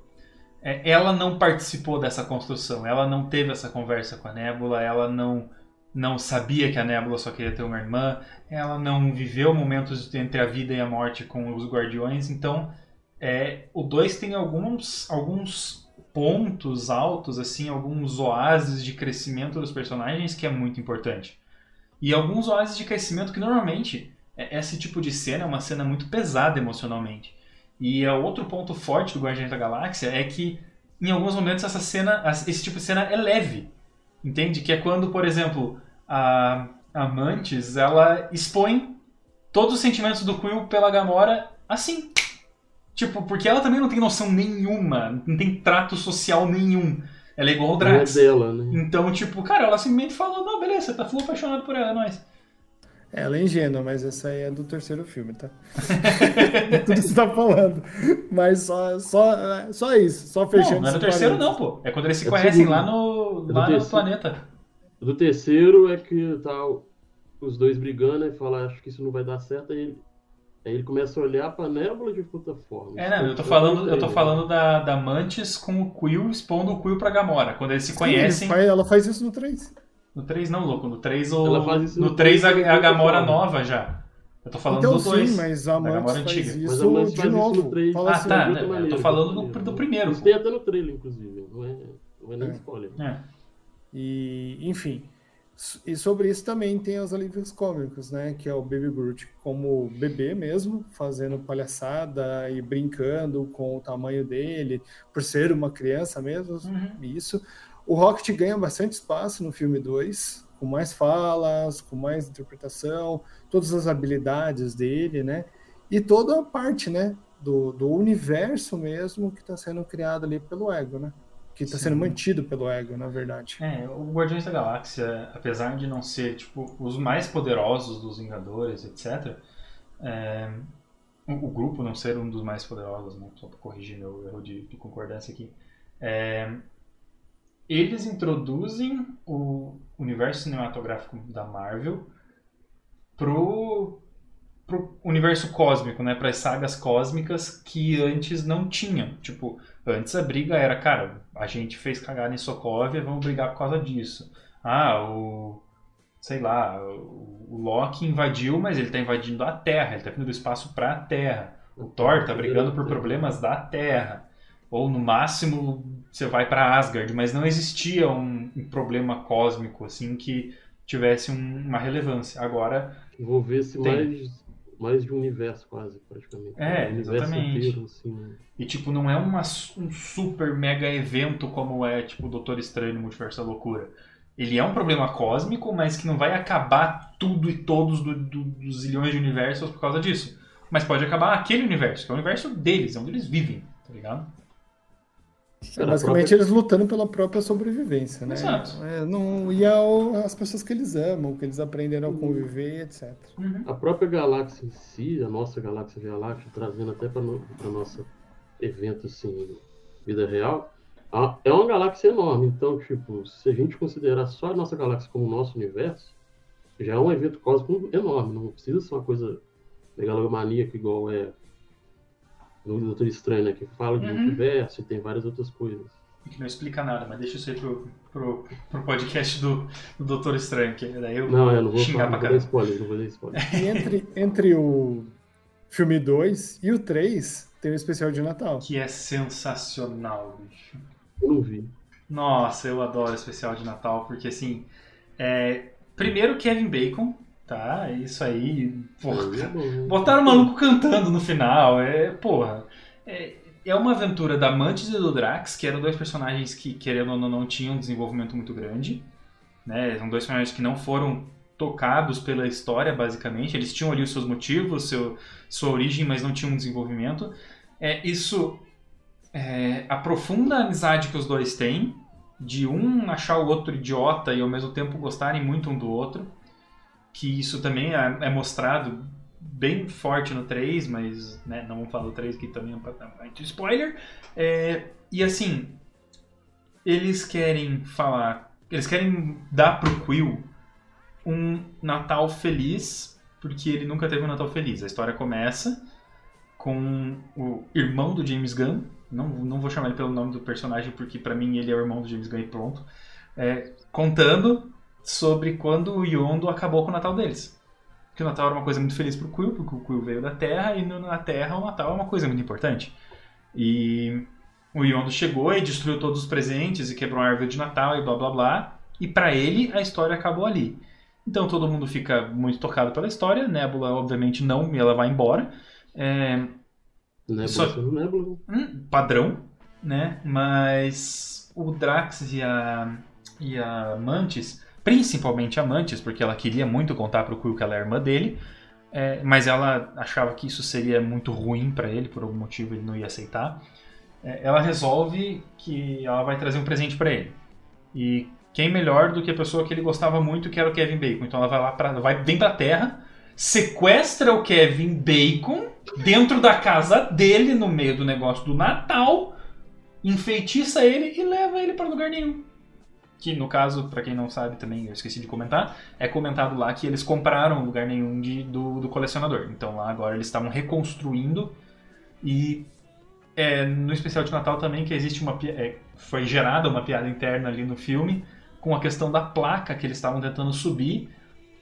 É, ela não participou dessa construção, ela não teve essa conversa com a Nebula, ela não não sabia que a Nebula só queria ter uma irmã, ela não viveu momentos entre a vida e a morte com os Guardiões, então é, o 2 tem alguns, alguns pontos altos, assim, alguns oásis de crescimento dos personagens que é muito importante. E alguns oásis de crescimento que normalmente esse tipo de cena é uma cena muito pesada emocionalmente. E é outro ponto forte do Guardiões da Galáxia é que em alguns momentos essa cena, esse tipo de cena é leve. Entende? Que é quando, por exemplo, a, a Mantis, ela expõe todos os sentimentos do Quill pela Gamora assim. Tipo, porque ela também não tem noção nenhuma, não tem trato social nenhum. Ela é igual ao Drax. É dela, né? Então, tipo, cara, ela simplesmente falou, não, beleza, você tá full apaixonado por ela, é nóis. Ela é ingênua, mas essa aí é do terceiro filme, tá? Tudo que você tá falando. Mas só, só, só isso, só fechando. Não, não é do terceiro, não, pô. É quando eles se é conhecem lá no, é lá no planeta. Do terceiro é que tá os dois brigando e fala, acho que isso não vai dar certo, aí ele, aí ele começa a olhar pra nébula de puta forma. É, não, eu tô falando, eu tô falando da, da Mantis com o Quill expondo o Quill pra Gamora. Quando eles se conhecem. Sim, ela faz isso no 3. No 3 não, louco. No 3 o. Ela faz isso no, no 3 a, a Gamora nova já. Eu tô falando então, do 2. Sim, mas a Mantis antiga. Faz isso mas a de novo. Isso no 3. ah, assim, tá. Né? Eu tô falando do, do primeiro. Isso tem até no trailer, inclusive. Não é, não é nem é. spoiler. É. E, enfim. E sobre isso também tem os alívios cômicos, né? Que é o Baby Groot como bebê mesmo, fazendo palhaçada e brincando com o tamanho dele, por ser uma criança mesmo, uhum. isso. O Rocket ganha bastante espaço no filme 2, com mais falas, com mais interpretação, todas as habilidades dele, né? E toda a parte, né? Do, do universo mesmo que está sendo criado ali pelo Ego, né? que está sendo mantido pelo ego, na verdade. É, o Guardiões da Galáxia, apesar de não ser tipo os mais poderosos dos Vingadores, etc., é, o, o, grupo não ser um dos mais poderosos, né, só para corrigir meu erro de, de concordância aqui, é, eles introduzem o universo cinematográfico da Marvel pro pro universo cósmico, né, para as sagas cósmicas que antes não tinham. Tipo, antes a briga era, cara, a gente fez cagada em Sokovia, vamos brigar por causa disso. Ah, o sei lá, o, Loki invadiu, mas ele está invadindo a Terra, ele está vindo do espaço para a Terra. O Thor está brigando por problemas da Terra. Ou no máximo você vai para Asgard, mas não existia um, um, problema cósmico assim que tivesse um, uma relevância. Agora envolvesse mais mais de um universo quase, praticamente. É, um exatamente. Inteiro, assim, né? E tipo, não é uma, um super mega evento como é tipo Doutor Estranho no Multiverso da Loucura. Ele é um problema cósmico, mas que não vai acabar tudo e todos do, do, dos zilhões de universos por causa disso. Mas pode acabar aquele universo, que é o universo deles, é onde eles vivem, tá ligado? É, basicamente própria... eles lutando pela própria sobrevivência, né? Exato. É, não, e ao, as pessoas que eles amam, que eles aprenderam a conviver, etc. Uhum. A própria galáxia em si, a nossa galáxia Via Láctea, trazendo até para o nosso evento assim, vida real, é uma galáxia enorme. Então, tipo, se a gente considerar só a nossa galáxia como o nosso universo, já é um evento cósmico enorme. Não precisa ser uma coisa megalomaníaca igual é no Doutor Estranho, né? Que fala de uhum. multiverso e tem várias outras coisas. Que não explica nada, mas deixa isso aí pro, pro, pro podcast do, do Doutor Estranho, que daí eu não, vou, eu não vou xingar falar, pra caramba. Spoiler, não vou dar spoiler. E entre, entre o filme 2 e o 3, tem o um especial de Natal. Que é sensacional, bicho. Eu não vi. Nossa, eu adoro o especial de Natal, porque assim. É... Primeiro, Kevin Bacon, Tá, é isso aí. Porra, botaram o maluco cantando no final. É, porra. É, é uma aventura da Mantis e do Drax, que eram dois personagens que, querendo ou não, não tinham um desenvolvimento muito grande. né? São dois personagens que não foram tocados pela história, basicamente. Eles tinham ali os seus motivos, seu, sua origem, mas não tinham um desenvolvimento. É, isso é, aprofunda a amizade que os dois têm, de um achar o outro idiota e ao mesmo tempo gostarem muito um do outro. Que isso também é, é mostrado bem forte no 3, mas né, não vamos falar do 3 que também é um spoiler. É, e assim, eles querem falar, eles querem dar pro Quill um Natal feliz, porque ele nunca teve um Natal feliz. A história começa com o irmão do James Gunn, não, não vou chamar ele pelo nome do personagem, porque para mim ele é o irmão do James Gunn e pronto, é, contando sobre quando o Yondo acabou com o Natal deles. Que o Natal era uma coisa muito feliz pro Quill, porque o Quill veio da Terra, e na Terra o Natal é uma coisa muito importante. E o Yondo chegou e destruiu todos os presentes e quebrou a árvore de Natal e blá blá blá. E para ele a história acabou ali. Então todo mundo fica muito tocado pela história. Nebula, obviamente, não, e ela vai embora. É... Nebula Só- Nebula. Hum, padrão, né? Mas o Drax e a, e a Mantis, principalmente a Mantis, porque ela queria muito contar pro Quill que ela é irmã dele, é, mas ela achava que isso seria muito ruim para ele, por algum motivo ele não ia aceitar. É, ela resolve que ela vai trazer um presente para ele. E quem melhor do que a pessoa que ele gostava muito, que era o Kevin Bacon. Então ela vai lá para vai vem pra Terra, sequestra o Kevin Bacon dentro da casa dele, no meio do negócio do Natal, enfeitiça ele e leva ele para lugar nenhum. Que no caso, para quem não sabe também, eu esqueci de comentar, é comentado lá que eles compraram lugar nenhum de, do, do colecionador. Então lá agora eles estavam reconstruindo e é, no especial de Natal também que existe uma é, foi gerada uma piada interna ali no filme com a questão da placa que eles estavam tentando subir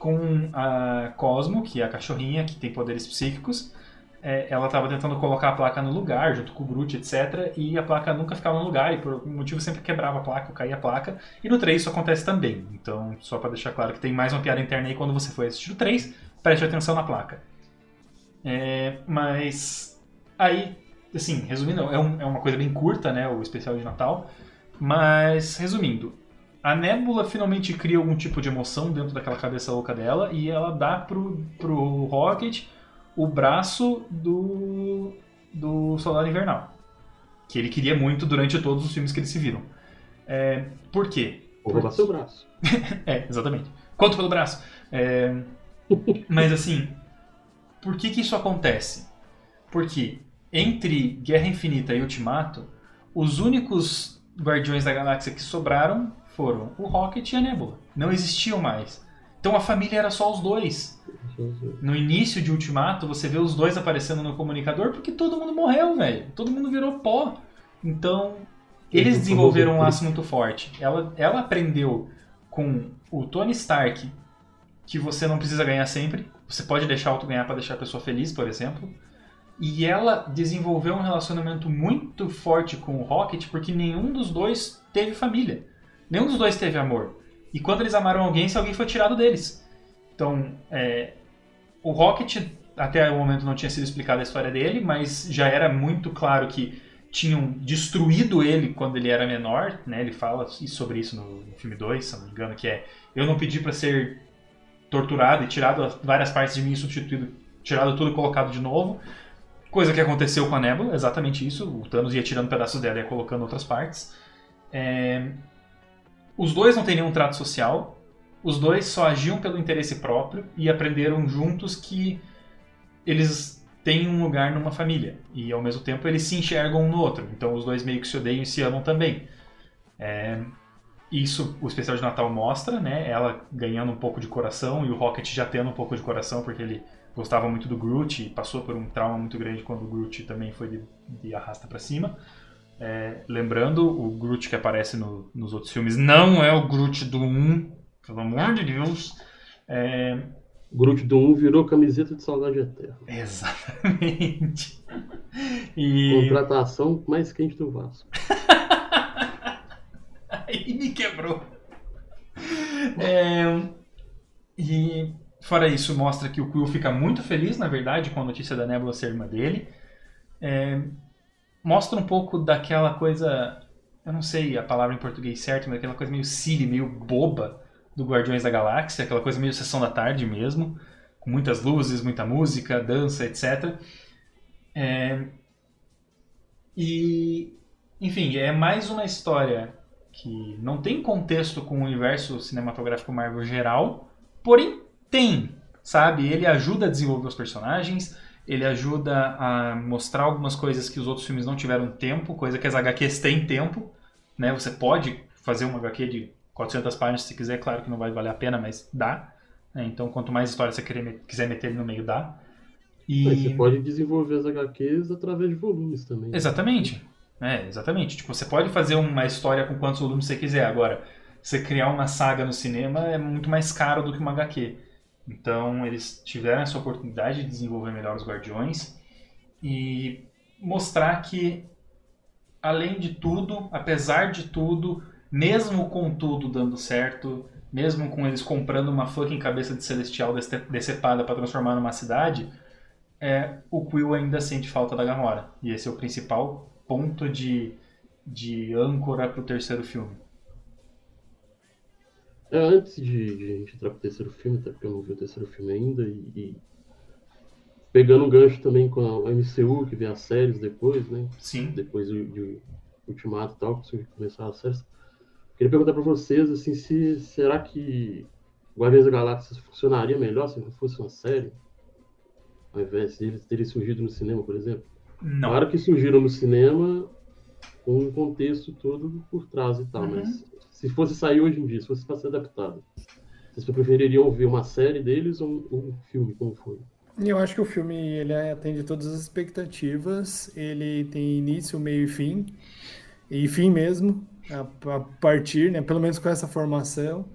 com a Cosmo, que é a cachorrinha que tem poderes psíquicos. É, ela estava tentando colocar a placa no lugar, junto com o Groot, etc. E a placa nunca ficava no lugar, e por algum motivo sempre quebrava a placa ou caía a placa. E no 3 isso acontece também. Então, só para deixar claro que tem mais uma piada interna aí quando você for assistir o 3, preste atenção na placa. É, mas aí, assim, resumindo, é, um- é uma coisa bem curta, né, o especial de Natal. Mas, resumindo, a Nebula finalmente cria algum tipo de emoção dentro daquela cabeça louca dela e ela dá pro, pro Rocket o braço do, do Soldado Invernal. Que ele queria muito durante todos os filmes que eles se viram. É, por quê? Vou roubar seu braço. É, exatamente. Quanto pelo braço. É, mas assim, por que que isso acontece? Porque entre Guerra Infinita e Ultimato, os únicos Guardiões da Galáxia que sobraram foram o Rocket e a Nebula. Não existiam mais. Então a família era só os dois. No início de Ultimato, você vê os dois aparecendo no comunicador porque todo mundo morreu, velho. Todo mundo virou pó. Então, eles desenvolveram um laço muito forte. Ela, ela aprendeu com o Tony Stark que você não precisa ganhar sempre. Você pode deixar outro ganhar para deixar a pessoa feliz, por exemplo. E ela desenvolveu um relacionamento muito forte com o Rocket porque nenhum dos dois teve família. Nenhum dos dois teve amor. E quando eles amaram alguém, se alguém foi tirado deles. Então, é, o Rocket, até o momento não tinha sido explicada a história dele, mas já era muito claro que tinham destruído ele quando ele era menor, né? Ele fala sobre isso no, no filme 2, se não me engano, que é eu não pedi para ser torturado e tirado várias partes de mim, substituído, tirado tudo e colocado de novo. Coisa que aconteceu com a Nebula, exatamente isso. O Thanos ia tirando pedaços dela e ia colocando outras partes. É, Os dois não têm nenhum trato social. Os dois só agiam pelo interesse próprio e aprenderam juntos que eles têm um lugar numa família. E ao mesmo tempo eles se enxergam um no outro. Então os dois meio que se odeiam e se amam também. É, Isso o especial de Natal mostra, né? Ela ganhando um pouco de coração e o Rocket já tendo um pouco de coração porque ele gostava muito do Groot e passou por um trauma muito grande quando o Groot também foi de, de arrasta pra cima. É, lembrando, o Groot que aparece no- nos outros filmes não é o Groot do 1, pelo amor de Deus. É, Groot do 1 virou camiseta de saudade eterna. exatamente. E Contratação mais quente do Vasco. aí me quebrou. É, e fora isso, mostra que o Quill fica muito feliz, na verdade, com a notícia da Nebula ser irmã dele. É, mostra um pouco daquela coisa, eu não sei a palavra em português certo, mas aquela coisa meio silly, meio boba do Guardiões da Galáxia, aquela coisa meio sessão da tarde mesmo, com muitas luzes, muita música, dança, etc. É... E, enfim, é mais uma história que não tem contexto com o universo cinematográfico Marvel geral, porém tem, sabe? Ele ajuda a desenvolver os personagens, ele ajuda a mostrar algumas coisas que os outros filmes não tiveram tempo, coisa que as HQs têm tempo, né? Você pode fazer uma HQ de 400 páginas se quiser, claro que não vai valer a pena, mas dá. Né? Então, quanto mais história você quiser meter no meio, dá. E... Mas você pode desenvolver as HQs através de volumes também. Né? Exatamente. É, exatamente. Tipo, você pode fazer uma história com quantos volumes você quiser. Agora, você criar uma saga no cinema é muito mais caro do que uma HQ. Então, eles tiveram essa oportunidade de desenvolver melhor os Guardiões e mostrar que, além de tudo, apesar de tudo, mesmo com tudo dando certo, mesmo com eles comprando uma fucking cabeça de celestial decepada para transformar numa cidade, é, o Quill ainda sente falta da Gamora. E esse é o principal ponto de, de âncora para o terceiro filme. É, antes de, de, a gente entrar pro terceiro filme, até porque eu não vi o terceiro filme ainda, e, e pegando um gancho também com a MCU, que vem as séries depois, né? Sim. Depois de, de Ultimato e tal, que começar as séries. Queria perguntar para vocês, assim, se será que Guardiões da Galáxia funcionaria melhor se não fosse uma série? Ao invés de eles terem surgido no cinema, por exemplo? Não. Claro que surgiram no cinema com um contexto todo por trás e tal, uhum. mas se fosse sair hoje em dia, se fosse para ser adaptado, vocês prefeririam ver uma série deles ou um filme, como foi? Eu acho que o filme ele atende todas as expectativas, ele tem início, meio e fim, e fim mesmo, a, a partir, né, pelo menos com essa formação.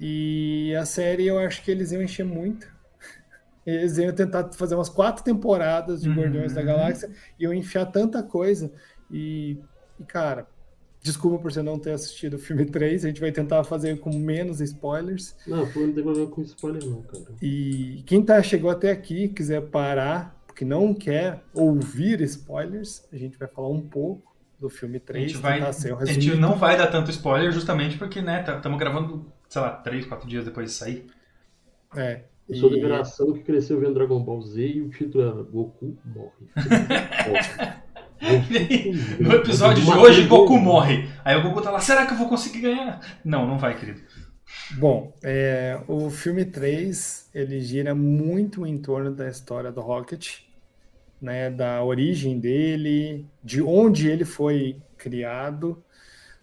E a série eu acho que eles iam encher muito. Eles iam tentar fazer umas quatro temporadas de uhum. Guardiões da Galáxia e iam enfiar tanta coisa. E, e, cara, desculpa por você não ter assistido o filme 3, a gente vai tentar fazer com menos spoilers. Não, não tem problema com spoiler não, cara. E quem tá, chegou até aqui, quiser parar, porque não quer ouvir spoilers, a gente vai falar um pouco do filme 3. A gente, vai, a gente não vai dar tanto spoiler justamente porque, né, estamos tá, gravando, sei lá, 3, 4 dias depois de sair. É. Eu sou e... da geração que cresceu vendo Dragon Ball Z e o título era Goku morre. no episódio de hoje, Goku morre. Aí o Goku tá lá, será que eu vou conseguir ganhar? Não, não vai, querido. Bom, é, o filme 3, ele gira muito em torno da história do Rocket, né, da origem dele, de onde ele foi criado,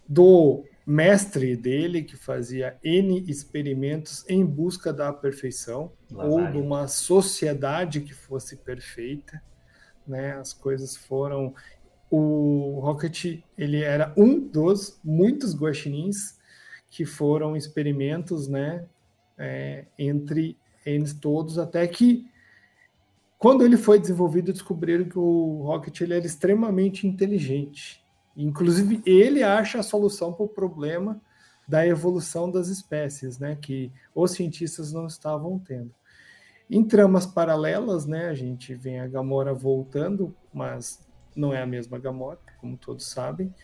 do mestre dele que fazia N experimentos em busca da perfeição ou de uma sociedade que fosse perfeita, né? As coisas foram o Rocket, ele era um dos muitos guaxinins que foram experimentos, né, é, entre eles todos, até que quando ele foi desenvolvido, descobriram que o Rocket ele era extremamente inteligente. Inclusive, ele acha a solução para o problema da evolução das espécies, né, que os cientistas não estavam tendo. Em tramas paralelas, né, a gente vê a Gamora voltando, mas não é a mesma Gamora, como todos sabem.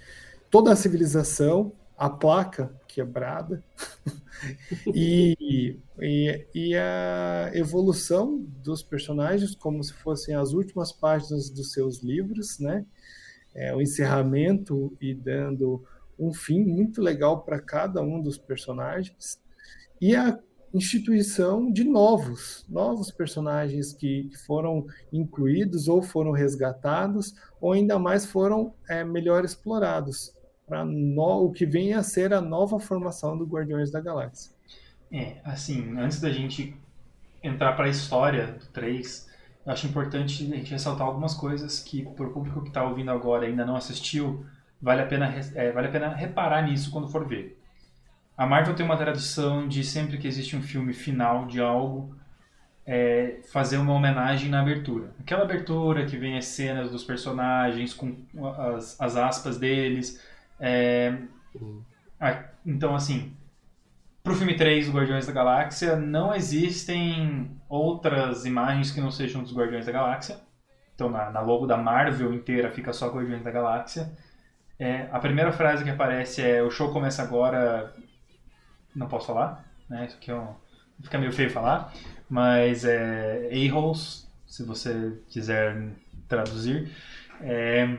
Toda a civilização, a placa quebrada, e, e, e, a evolução dos personagens como se fossem as últimas páginas dos seus livros, né? É, o encerramento e dando um fim muito legal para cada um dos personagens e a instituição de novos, novos personagens que, foram incluídos ou foram resgatados ou ainda mais foram é, melhor explorados para o que vem a ser a nova formação do Guardiões da Galáxia. É, assim, antes da gente entrar para a história do 3, eu acho importante a gente ressaltar algumas coisas que, para o público que está ouvindo agora e ainda não assistiu, vale a, pena, é, vale a pena reparar nisso quando for ver. A Marvel tem uma tradição de sempre que existe um filme final de algo, é, fazer uma homenagem na abertura. Aquela abertura que vem as cenas dos personagens com as, as aspas deles, é... Ah, então, assim, pro filme 3 do Guardiões da Galáxia, não existem outras imagens que não sejam dos Guardiões da Galáxia. Então, na, na logo da Marvel inteira fica só Guardiões da Galáxia. É, a primeira frase que aparece é: O show começa agora. Não posso falar, né? Isso aqui é um, fica meio feio falar, mas é a-holes, se você quiser traduzir. É,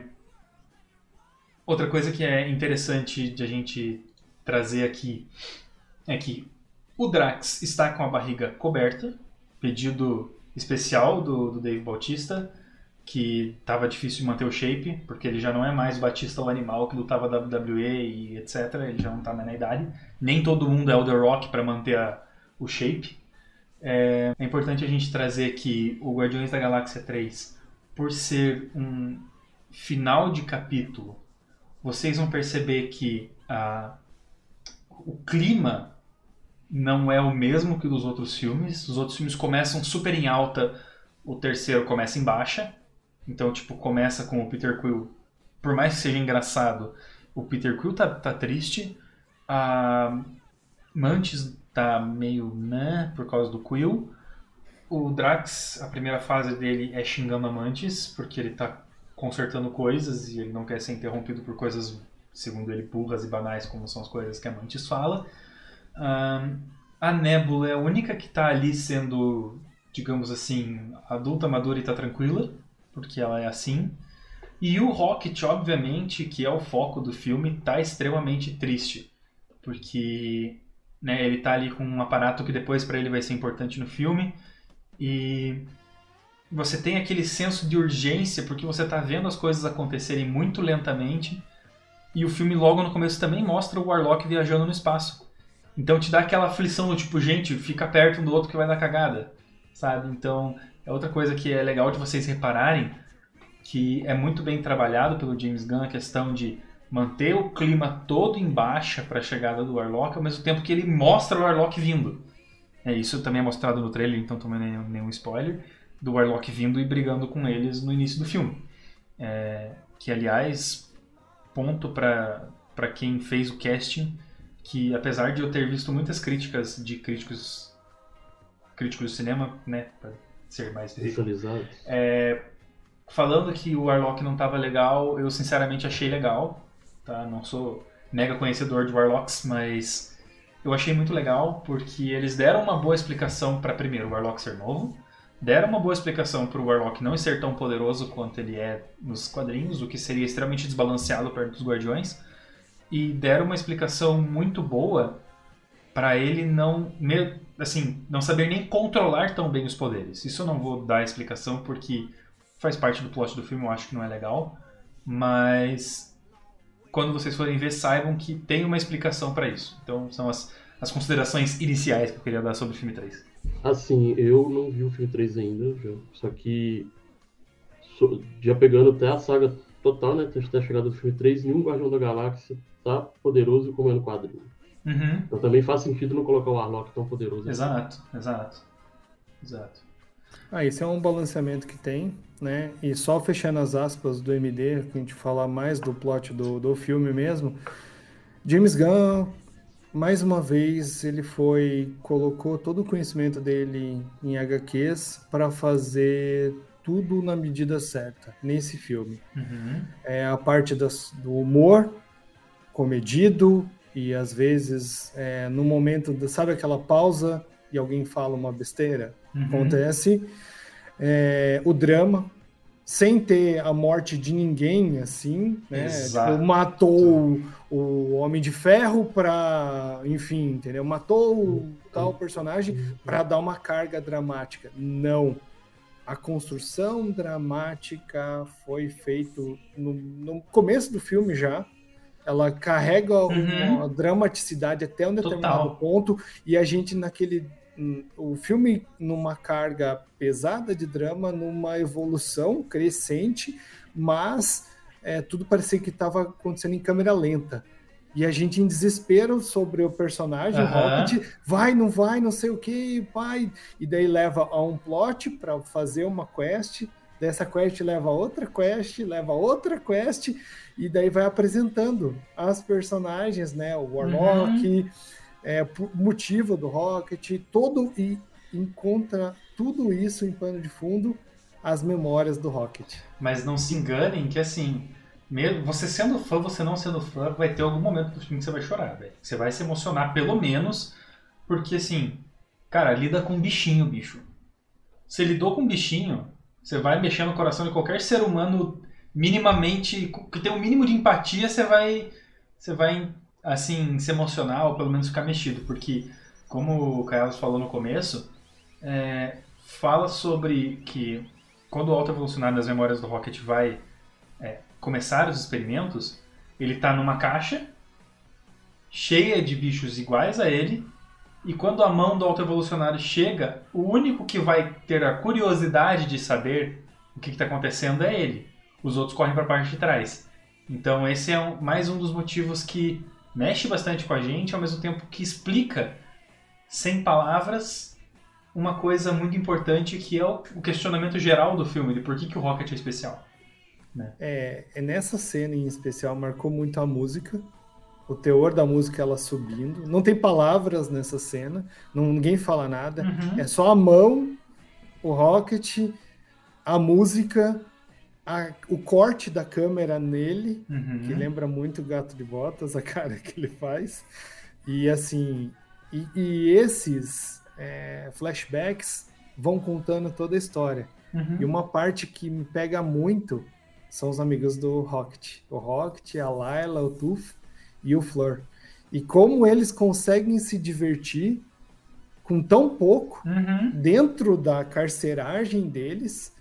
outra coisa que é interessante de a gente trazer aqui é que o Drax está com a barriga coberta, pedido especial do, do Dave Bautista, que estava difícil manter o shape, porque ele já não é mais o Batista o animal que lutava WWE e etc. Ele já não está mais na idade. Nem todo mundo é o The Rock para manter a, o shape. É, é, importante a gente trazer que o Guardiões da Galáxia 3, por ser um final de capítulo, vocês vão perceber que a, o clima não é o mesmo que dos outros filmes. Os outros filmes começam super em alta, o terceiro começa em baixa. Então, tipo, começa com o Peter Quill. Por mais que seja engraçado, o Peter Quill tá, tá triste. A Mantis tá meio né por causa do Quill. O Drax, a primeira fase dele é xingando a Mantis, porque ele tá consertando coisas e ele não quer ser interrompido por coisas, segundo ele, burras e banais, como são as coisas que a Mantis fala. Um, a Nebula é a única que tá ali sendo, digamos assim, adulta, madura e tá tranquila porque ela é assim. E o Rocket, obviamente, que é o foco do filme, tá extremamente triste, porque né, ele tá ali com um aparato que depois para ele vai ser importante no filme e você tem aquele senso de urgência porque você tá vendo as coisas acontecerem muito lentamente e o filme logo no começo também mostra o Warlock viajando no espaço. Então te dá aquela aflição do tipo, gente, fica perto um do outro que vai dar cagada, sabe? Então é outra coisa que é legal de vocês repararem, que é muito bem trabalhado pelo James Gunn a questão de manter o clima todo em baixa para a chegada do Warlock, ao mesmo tempo que ele mostra o Warlock vindo. É, isso também é mostrado no trailer, então também nenhum, nenhum spoiler, do Warlock vindo e brigando com eles no início do filme. É, que, aliás, ponto para quem fez o casting, que apesar de eu ter visto muitas críticas de críticos críticos de cinema, né, ser mais visualizado. É, falando que o Warlock não estava legal, eu sinceramente achei legal. Tá? Não sou mega conhecedor de Warlocks, mas eu achei muito legal porque eles deram uma boa explicação para primeiro o Warlock ser novo, deram uma boa explicação para o Warlock não ser tão poderoso quanto ele é nos quadrinhos, o que seria extremamente desbalanceado perto dos Guardiões, e deram uma explicação muito boa para ele não assim, não saber nem controlar tão bem os poderes. Isso eu não vou dar explicação porque faz parte do plot do filme, eu acho que não é legal, mas quando vocês forem ver, saibam que tem uma explicação para isso. Então, são as, as considerações iniciais que eu queria dar sobre o filme 3. Assim, eu não vi o filme 3 ainda, só que já pegando até a saga total, né, até a chegada do filme 3, nenhum Guardião da Galáxia tá poderoso como é no quadrinho. Uhum. Então também faz sentido não colocar o Warlock tão poderoso. Exato, assim. exato. Exato. Ah, esse é um balanceamento que tem, né? E só fechando as aspas do MD, que a gente falar mais do plot do, do filme mesmo. James Gunn, mais uma vez, ele foi colocou todo o conhecimento dele em HQs para fazer tudo na medida certa nesse filme. Uhum. É a parte das, do humor comedido, e às vezes, é, no momento, de, sabe aquela pausa e alguém fala uma besteira? Uhum. Acontece. É, o drama, sem ter a morte de ninguém, assim, né? Tipo, matou o Homem de Ferro para, enfim, entendeu? Matou o tal personagem para dar uma carga dramática. Não. A construção dramática foi feito no, no começo do filme já, ela carrega uhum. uma dramaticidade até um determinado Total. ponto e a gente naquele hum, o filme numa carga pesada de drama, numa evolução crescente, mas é, tudo parecia que estava acontecendo em câmera lenta. E a gente em desespero sobre o personagem, uhum. o Rocket, vai, não vai, não sei o que, vai. E daí leva a um plot para fazer uma quest, dessa quest leva a outra quest, leva a outra quest, e daí vai apresentando as personagens, né? O Warlock, uhum. é, motivo do Rocket, todo e encontra tudo isso em pano de fundo as memórias do Rocket. Mas não se enganem que assim mesmo, você sendo fã, você não sendo fã, vai ter algum momento do filme que você vai chorar, velho. Você vai se emocionar, pelo menos, porque assim, cara, lida com um bichinho, bicho. Você lidou com um bichinho, você vai mexer no coração de qualquer ser humano minimamente, que tem um mínimo de empatia, você vai, você vai, assim, se emocionar ou pelo menos ficar mexido, porque, como o Carlos falou no começo, é, fala sobre que quando o Alto Evolucionário das Memórias do Rocket vai é, começar os experimentos, ele está numa caixa cheia de bichos iguais a ele, e quando a mão do Alto Evolucionário chega, o único que vai ter a curiosidade de saber o que está acontecendo é ele. Os outros correm para a parte de trás. Então esse é um, mais um dos motivos que mexe bastante com a gente, ao mesmo tempo que explica, sem palavras, uma coisa muito importante que é o questionamento geral do filme, de por que, que o Rocket é especial. Né? É, é, nessa cena em especial marcou muito a música, o teor da música ela subindo. Não tem palavras nessa cena, não, ninguém fala nada, uhum. é só a mão, o Rocket, a música, a, o corte da câmera nele, uhum. que lembra muito o Gato de Botas, a cara que ele faz. E assim, e, e esses é, flashbacks vão contando toda a história. Uhum. E uma parte que me pega muito são os amigos do Rocket. O Rocket, a Layla, o Tuf e o Fleur. E como eles conseguem se divertir com tão pouco uhum. dentro da carceragem deles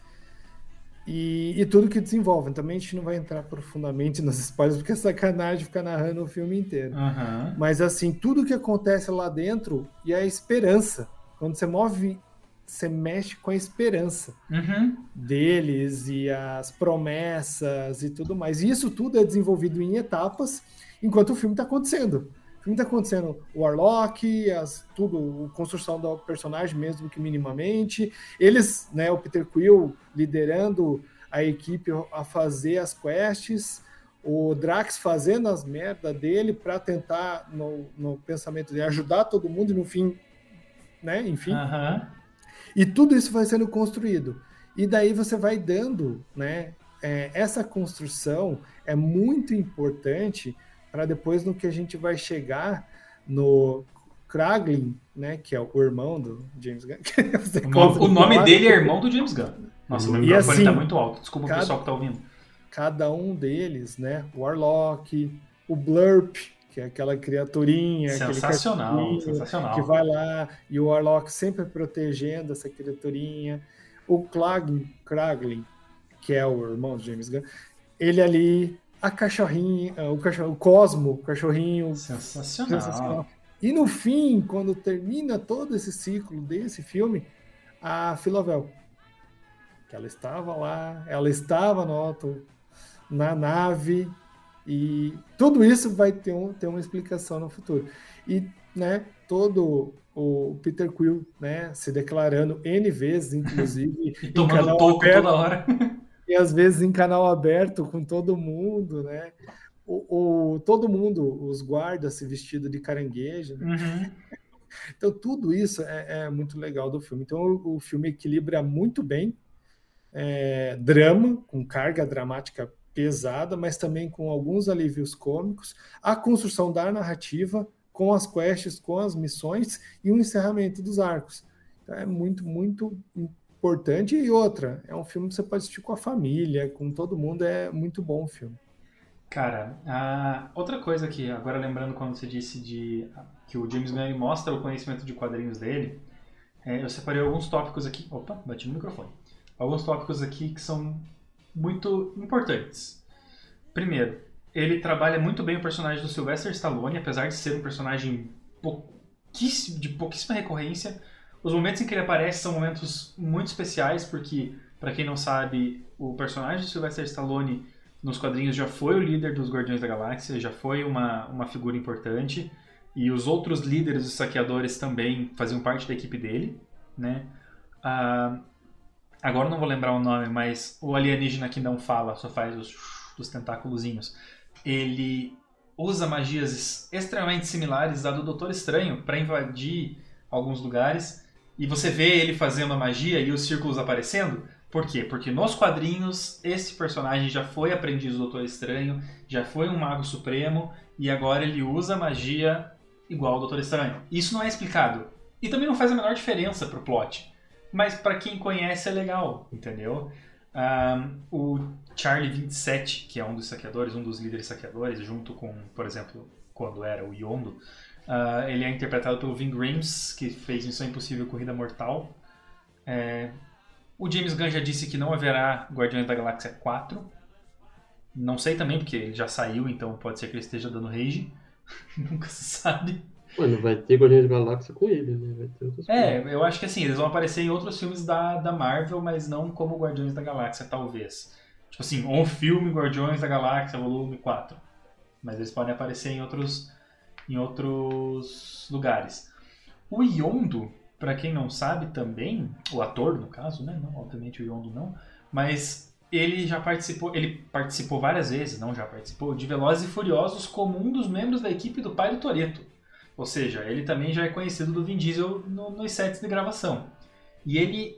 e, e, tudo que desenvolvem. Também a gente não vai entrar profundamente nos spoilers, porque é sacanagem ficar narrando o filme inteiro. Uhum. Mas assim, tudo que acontece lá dentro e a esperança. Quando você move você mexe com a esperança uhum. deles e as promessas e tudo mais. E isso tudo é desenvolvido em etapas enquanto o filme está acontecendo. O filme está acontecendo o Warlock, as, tudo, a construção do personagem mesmo que minimamente. Eles, né, o Peter Quill liderando a equipe a fazer as quests, o Drax fazendo as merdas dele para tentar, no, no pensamento de ajudar todo mundo e no fim, né, enfim. Uhum e tudo isso vai sendo construído. E daí você vai dando, né? É, essa construção é muito importante para depois no que a gente vai chegar no Kraglin, né? Que é o irmão do James Gunn. o nome, o nome dele é irmão do James Gunn. Nossa, o microfone assim, tá muito alto. Desculpa cada, o pessoal que tá ouvindo. Cada um deles, né? O Warlock, o Blurp, que é aquela criaturinha, sensacional, sensacional. que vai lá e o Warlock sempre protegendo essa criaturinha. O Klaglin, Kraglin, que é o irmão do James Gunn, ele ali, a cachorrinha, o cachorro, o Cosmo, o cachorrinho. Sensacional. sensacional. E no fim, quando termina todo esse ciclo desse filme, a Filovel, que ela estava lá, ela estava no alto, na nave, e tudo isso vai ter, um, ter uma explicação no futuro. E né, todo o Peter Quill né, se declarando N vezes, inclusive. e tomando toco aberto, toda hora. E às vezes em canal aberto com todo mundo, né? O, o todo mundo, os guardas se vestido de caranguejo. Né? Uhum. Então, tudo isso é, é, muito legal do filme. Então, o, o filme equilibra muito bem é, drama, com carga dramática pesada, mas também com alguns alívios cômicos, a construção da narrativa com as quests, com as missões e o encerramento dos arcos. Então é muito, muito importante. E outra, é um filme que você pode assistir com a família, com todo mundo, é muito bom o filme. Cara, a... outra coisa que, agora lembrando quando você disse de que o James Gunn mostra o conhecimento de quadrinhos dele, é, eu separei alguns tópicos aqui. Opa, bati no microfone. Alguns tópicos aqui que são muito importantes. Primeiro, ele trabalha muito bem o personagem do Sylvester Stallone, apesar de ser um personagem pouquíssimo, de pouquíssima recorrência. Os momentos em que ele aparece são momentos muito especiais, porque, para quem não sabe, o personagem do Sylvester Stallone nos quadrinhos já foi o líder dos Guardiões da Galáxia, já foi uma, uma figura importante, e os outros líderes dos saqueadores também faziam parte da equipe dele, né? Ah, Agora não vou lembrar o nome, mas o alienígena que não fala, só faz os, os tentáculozinhos. Ele usa magias extremamente similares à do Doutor Estranho para invadir alguns lugares. E você vê ele fazendo a magia e os círculos aparecendo. Por quê? Porque nos quadrinhos esse personagem já foi aprendiz do Doutor Estranho, já foi um mago supremo e agora ele usa magia igual ao Doutor Estranho. Isso não é explicado. E também não faz a menor diferença pro plot. Mas para quem conhece é legal, entendeu? Um, o Charlie 27, que é um dos saqueadores, um dos líderes saqueadores, junto com, por exemplo, quando era o Yondo, uh, ele é interpretado pelo Vin Grimes, que fez Missão Impossível Corrida Mortal. É, o James Gunn já disse que não haverá Guardiões da Galáxia 4. Não sei também, porque ele já saiu, então pode ser que ele esteja dando rage. Nunca se sabe. Mano, vai ter Guardiões da Galáxia com ele, né? É, coisas. eu acho que assim, eles vão aparecer em outros filmes da, da Marvel, mas não como Guardiões da Galáxia, talvez. Tipo assim, um filme Guardiões da Galáxia, volume 4. Mas eles podem aparecer em outros, em outros lugares. O Yondo, para quem não sabe também, o ator no caso, né? Não, obviamente o Yondo não, mas ele já participou, ele participou várias vezes, não já participou, de Velozes e Furiosos como um dos membros da equipe do pai do Toreto. Ou seja, ele também já é conhecido do Vin Diesel no, nos sets de gravação. E ele,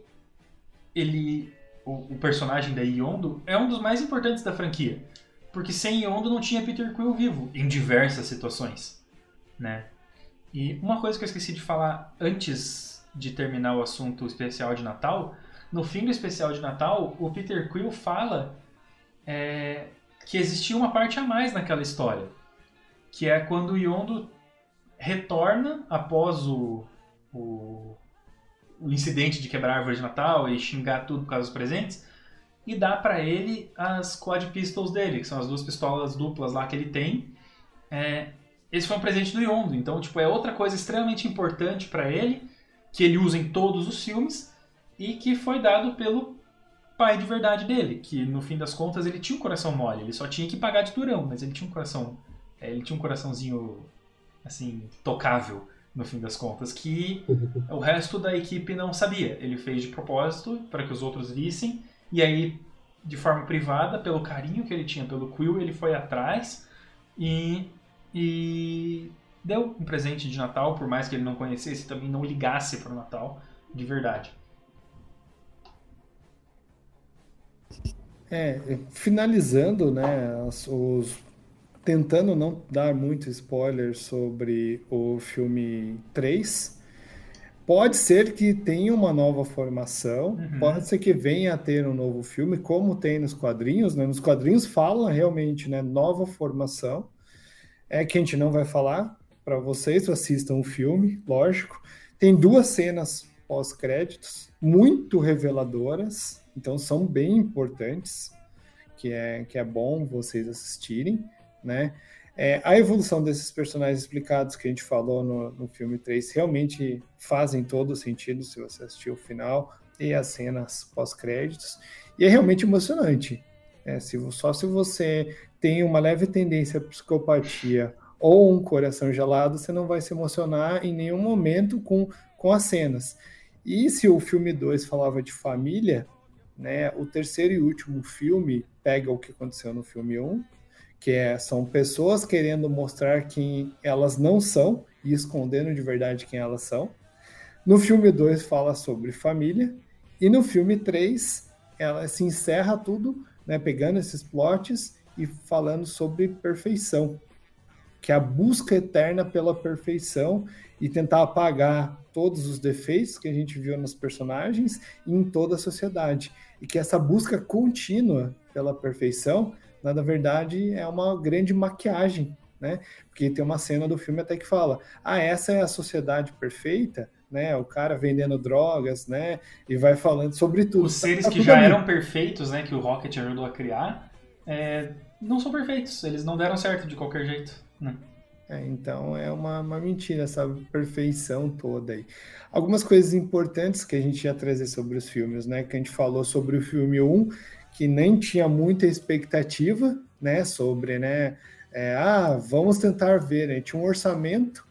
ele o, o, personagem da Yondo é um dos mais importantes da franquia, porque sem Yondo não tinha Peter Quill vivo em diversas situações, né? E uma coisa que eu esqueci de falar antes de terminar o assunto especial de Natal, no fim do especial de Natal, o Peter Quill fala é, que existia uma parte a mais naquela história, que é quando o Yondo retorna após o, o, o incidente de quebrar a árvore de Natal e xingar tudo por causa dos presentes, e dá para ele as Quad Pistols dele, que são as duas pistolas duplas lá que ele tem. É, esse foi um presente do Yondo, então tipo é outra coisa extremamente importante para ele que ele usa em todos os filmes e que foi dado pelo pai de verdade dele, que no fim das contas ele tinha um coração mole, ele só tinha que pagar de durão, mas ele tinha um coração, é, ele tinha um coraçãozinho assim tocável no fim das contas, que o resto da equipe não sabia. Ele fez de propósito para que os outros vissem e aí de forma privada, pelo carinho que ele tinha pelo Quill, ele foi atrás e, e deu um presente de Natal, por mais que ele não conhecesse, também não ligasse para o Natal de verdade. É, finalizando, né, os, tentando não dar muito spoiler sobre o filme 3, pode ser que tenha uma nova formação, uhum. pode ser que venha a ter um novo filme, como tem nos quadrinhos, né? Nos quadrinhos falam realmente, né, nova formação, é que a gente não vai falar, para vocês, assistam o filme, lógico. Tem duas cenas pós-créditos muito reveladoras, então são bem importantes, que é, que é bom vocês assistirem, né? É, a evolução desses personagens explicados que a gente falou no, no filme 3 realmente fazem todo sentido se você assistir o final e as cenas pós-créditos. E é realmente emocionante. É, se, só se você tem uma leve tendência à psicopatia ou um coração gelado, você não vai se emocionar em nenhum momento com, com as cenas. E se o filme 2 falava de família, né, o terceiro e último filme pega o que aconteceu no filme 1, um, que é, são pessoas querendo mostrar quem elas não são e escondendo de verdade quem elas são. No filme 2 fala sobre família, e no filme 3 ela se encerra tudo, né, pegando esses plots e falando sobre perfeição que é a busca eterna pela perfeição e tentar apagar todos os defeitos que a gente viu nos personagens e em toda a sociedade. E que essa busca contínua pela perfeição, na verdade, é uma grande maquiagem, né? Porque tem uma cena do filme até que fala: "Ah, essa é a sociedade perfeita", né? O cara vendendo drogas, né? E vai falando sobre tudo. Os seres tá que já eram perfeitos, né, que o Rocket ajudou a criar, é, não são perfeitos, eles não deram certo de qualquer jeito. Né? É, então é uma, uma mentira essa perfeição toda aí. Algumas coisas importantes que a gente ia trazer sobre os filmes, né? Que a gente falou sobre o filme 1, que nem tinha muita expectativa, né? Sobre, né? É, ah, vamos tentar ver. Né? Tinha um orçamento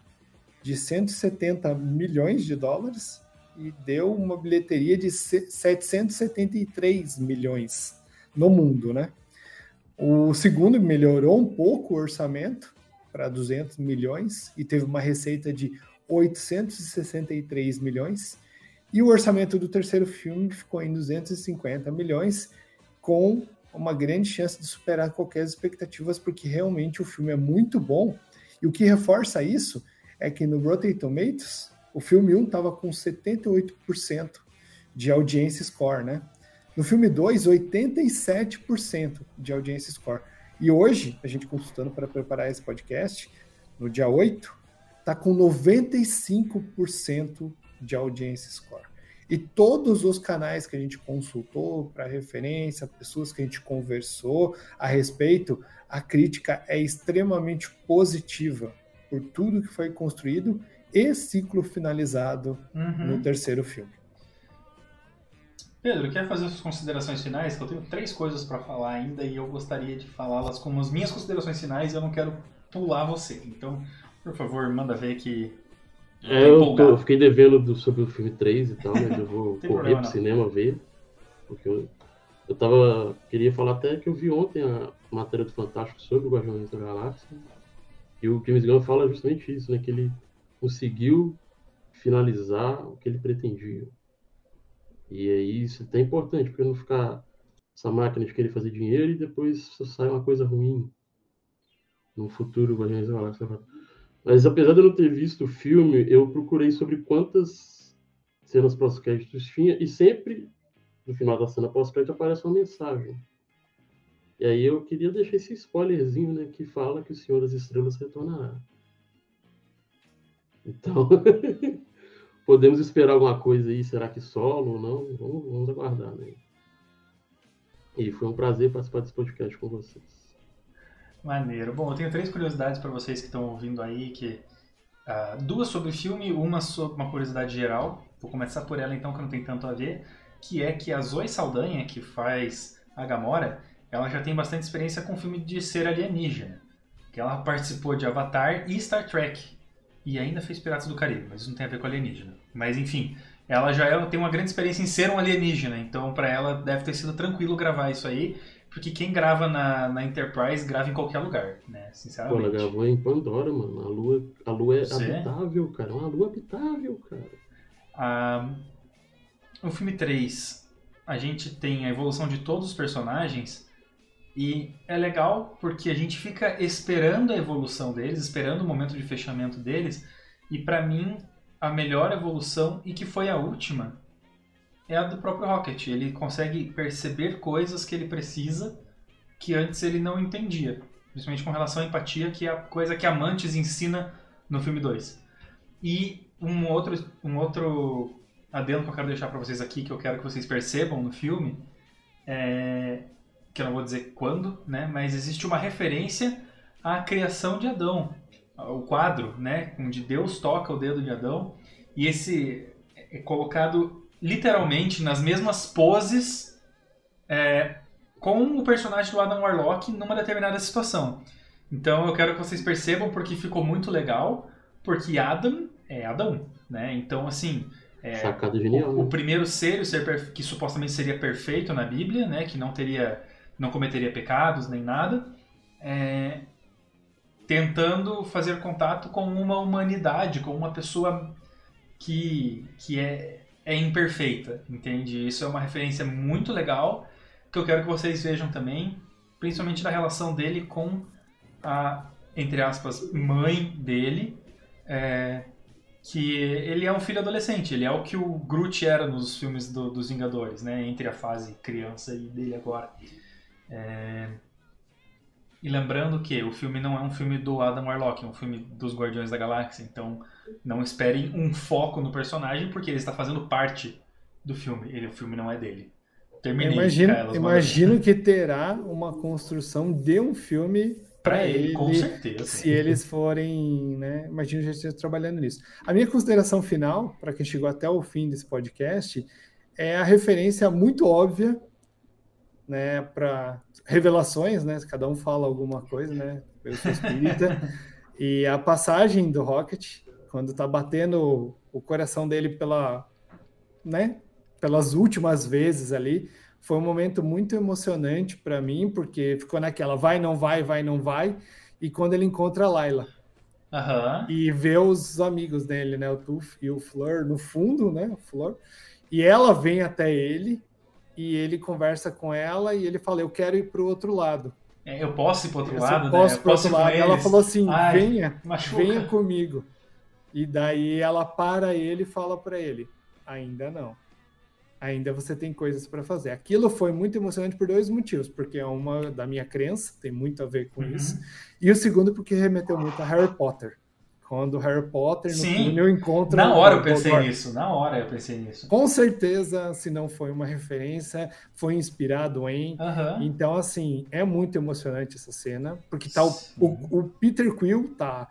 de 170 milhões de dólares e deu uma bilheteria de 773 milhões no mundo, né? O segundo melhorou um pouco o orçamento para 200 milhões e teve uma receita de 863 milhões. E o orçamento do terceiro filme ficou em 250 milhões, com uma grande chance de superar qualquer expectativas, porque realmente o filme é muito bom. E o que reforça isso é que no Rotten Tomatoes, o filme 1 estava com 78% de audiência score, né? No filme 2, 87% de audiência score. E hoje, a gente consultando para preparar esse podcast, no dia 8, está com 95% de audiência score. E todos os canais que a gente consultou para referência, pessoas que a gente conversou a respeito, a crítica é extremamente positiva por tudo que foi construído e ciclo finalizado uhum. no terceiro filme. Pedro, quer fazer suas considerações finais? Eu tenho três coisas para falar ainda e eu gostaria de falá-las como as minhas considerações finais e eu não quero pular você. Então, por favor, manda ver que. É, eu, tô, eu, fiquei devendo do, sobre o filme 3 e tal, mas eu vou correr pro cinema ver. Porque eu, eu tava. Queria falar até que eu vi ontem a matéria do Fantástico sobre o Guardiões da Galáxia. E o James Gunn fala justamente isso, né? Que ele conseguiu finalizar o que ele pretendia. E aí isso é importante, porque não ficar essa máquina de querer fazer dinheiro e depois sai uma coisa ruim no futuro Guardiões da. Mas apesar de eu não ter visto o filme, eu procurei sobre quantas cenas pós-créditos tinha e sempre no final da cena pós-crédito aparece uma mensagem. E aí eu queria deixar esse spoilerzinho, né, que fala que o Senhor das Estrelas retornará. Então, podemos esperar alguma coisa aí, será que solo ou não? Vamos, vamos aguardar, né? E foi um prazer participar desse podcast com vocês. Maneiro. Bom, eu tenho três curiosidades para vocês que estão ouvindo aí, que uh, duas sobre o filme, uma sobre uma curiosidade geral. Vou começar por ela então, que não tem tanto a ver, que é que a Zoe Saldanha, que faz a Gamora, ela já tem bastante experiência com filme de ser alienígena. Que ela participou de Avatar e Star Trek. E ainda fez Piratas do Caribe, mas isso não tem a ver com alienígena. Mas enfim, ela já é, tem uma grande experiência em ser um alienígena, então para ela deve ter sido tranquilo gravar isso aí. Porque quem grava na, na Enterprise grava em qualquer lugar, né? Sinceramente. Pô, ela gravou em Pandora, mano. A lua, a lua é Você? habitável, cara. É uma lua habitável, cara. Ah, no filme 3, a gente tem a evolução de todos os personagens. E é legal porque a gente fica esperando a evolução deles, esperando o momento de fechamento deles. E para mim, a melhor evolução, e que foi a última, é a do próprio Rocket. Ele consegue perceber coisas que ele precisa que antes ele não entendia. Principalmente com relação à empatia, que é a coisa que a Mantis ensina no filme 2. E um outro, um outro adendo que eu quero deixar para vocês aqui, que eu quero que vocês percebam no filme, é, que eu não vou dizer quando, né, mas existe uma referência à criação de Adão. O quadro, né, onde Deus toca o dedo de Adão, e esse é colocado literalmente nas mesmas poses é, com o personagem do Adam Warlock numa determinada situação. Então eu quero que vocês percebam porque ficou muito legal, porque Adam é Adão, né? Então assim, é, genial, o, né? o, primeiro ser, o ser que supostamente seria perfeito na Bíblia, né? Que não teria, não cometeria pecados nem nada, é, tentando fazer contato com uma humanidade, com uma pessoa que, que é é imperfeita, entende? Isso é uma referência muito legal que eu quero que vocês vejam também, principalmente da relação dele com a, entre aspas, mãe dele, é, que ele é um filho adolescente, ele é o que o Groot era nos filmes do, dos Vingadores, né? Entre a fase criança e dele agora. É... E lembrando que o filme não é um filme do Adam Warlock, é um filme dos Guardiões da Galáxia, então não esperem um foco no personagem, porque ele está fazendo parte do filme. Ele, o filme não é dele. Terminei. Imagino, imagino que terá uma construção de um filme para ele, ele, com certeza. Se eles forem, né? Imagino já esteja trabalhando nisso. A minha consideração final, para quem chegou até o fim desse podcast, é a referência muito óbvia, né, para revelações, né? Cada um fala alguma coisa, né? Eu sou espírita. e a passagem do Rocket quando tá batendo o coração dele pela, né, pelas últimas vezes ali, foi um momento muito emocionante para mim, porque ficou naquela vai, não vai, vai, não vai, e quando ele encontra a Layla. Aham. e vê os amigos dele, né? O Tuf e o Fleur no fundo, né? O Fleur. E ela vem até ele e ele conversa com ela e ele fala: Eu quero ir pro outro lado. É, Eu posso ir pro outro Eu lado, posso né? Eu outro ir com lado. Ela falou assim: Ai, venha, machuca. venha comigo. E daí ela para ele e fala para ele: ainda não. Ainda você tem coisas para fazer. Aquilo foi muito emocionante por dois motivos, porque é uma da minha crença, tem muito a ver com Uhum. isso. E o segundo porque remeteu muito a Harry Potter. Quando Harry Potter no Sim. túnel encontra Na hora eu pensei Voldemort. nisso, na hora eu pensei nisso. Com certeza, se não foi uma referência, foi inspirado em. Então, assim, é muito emocionante essa cena, porque tá o, o, o Peter Quill tá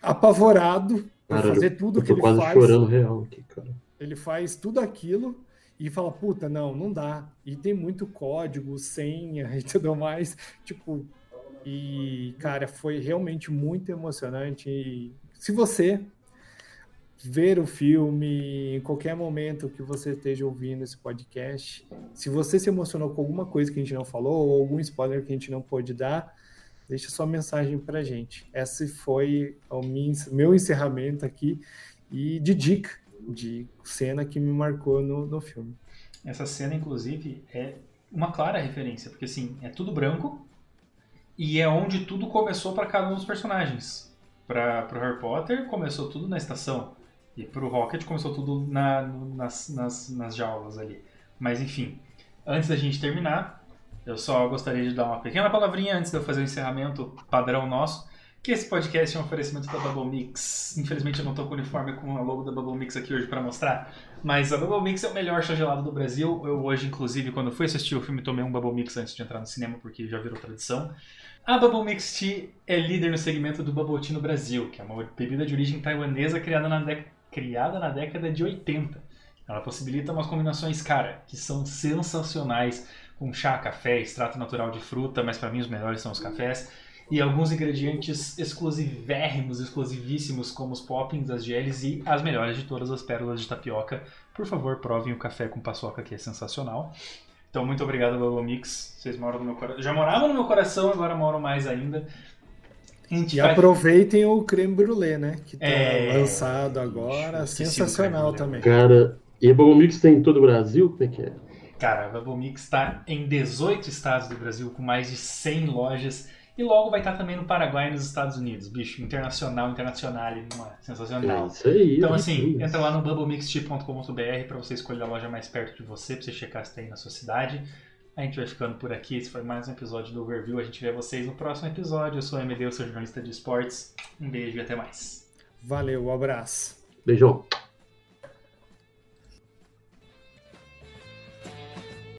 apavorado por Cara, fazer tudo Eu que tô ele quase faz. chorando real aqui, cara. Ele faz tudo aquilo e fala, puta, não, não dá. E tem muito código, senha e tudo mais. Tipo, e, cara, foi realmente muito emocionante. E se você ver o filme em qualquer momento que você esteja ouvindo esse podcast, se você se emocionou com alguma coisa que a gente não falou ou algum spoiler que a gente não pôde dar, deixa sua mensagem pra gente. Esse foi o meu encerramento aqui e de dica de cena que me marcou no, no filme. Essa cena, inclusive, é uma clara referência, porque assim, é tudo branco e é onde tudo começou para cada um dos personagens. Para pro Harry Potter começou tudo na estação e pro Rocket começou tudo na, nas, nas, nas jaulas ali. Mas enfim, antes da gente terminar, eu só gostaria de dar uma pequena palavrinha antes de eu fazer o encerramento padrão nosso. Que esse podcast é um oferecimento da Bubble Mix. Infelizmente eu não tô com o uniforme com a logo da Bubble Mix aqui hoje para mostrar. Mas a Bubble Mix é o melhor chá gelado do Brasil. Eu hoje, inclusive, quando fui assistir o filme, tomei um Bubble Mix antes de entrar no cinema, porque já virou tradição. A Bubble Mix Tea é líder no segmento do Bubble Tea no Brasil, que é uma bebida de origem taiwanesa criada na, dé- criada na década de 80. Ela possibilita umas combinações, cara, que são sensacionais, com chá, café, extrato natural de fruta, mas para mim os melhores são os cafés e alguns ingredientes exclusivérrimos, exclusivíssimos, como os poppings, as geles e as melhores de todas as pérolas de tapioca. Por favor, provem o café com paçoca, que é sensacional. Então, muito obrigado, Bubble Mix. Vocês moram no meu coração. Já moravam no meu coração, agora moram mais ainda. E vai- aproveitem o creme brulee, né? Que tá É, lançado agora. Sensacional também. Cara, e a Bubble Mix tem em todo o Brasil? Como é que é? Cara, a Bubble Mix está em 18 estados do Brasil, com mais de 100 lojas. E logo vai estar também no Paraguai e nos Estados Unidos. Bicho, internacional, internacional, uma É sensacional. isso aí. Então, rapaz. assim, entra lá no bubblemixtip.com.br para você escolher a loja mais perto de você, para você checar se tem na sua cidade. A gente vai ficando por aqui. Esse foi mais um episódio do Overview. A gente vê vocês no próximo episódio. Eu sou o MD, eu sou jornalista de esportes. Um beijo e até mais. Valeu, um abraço. Beijão.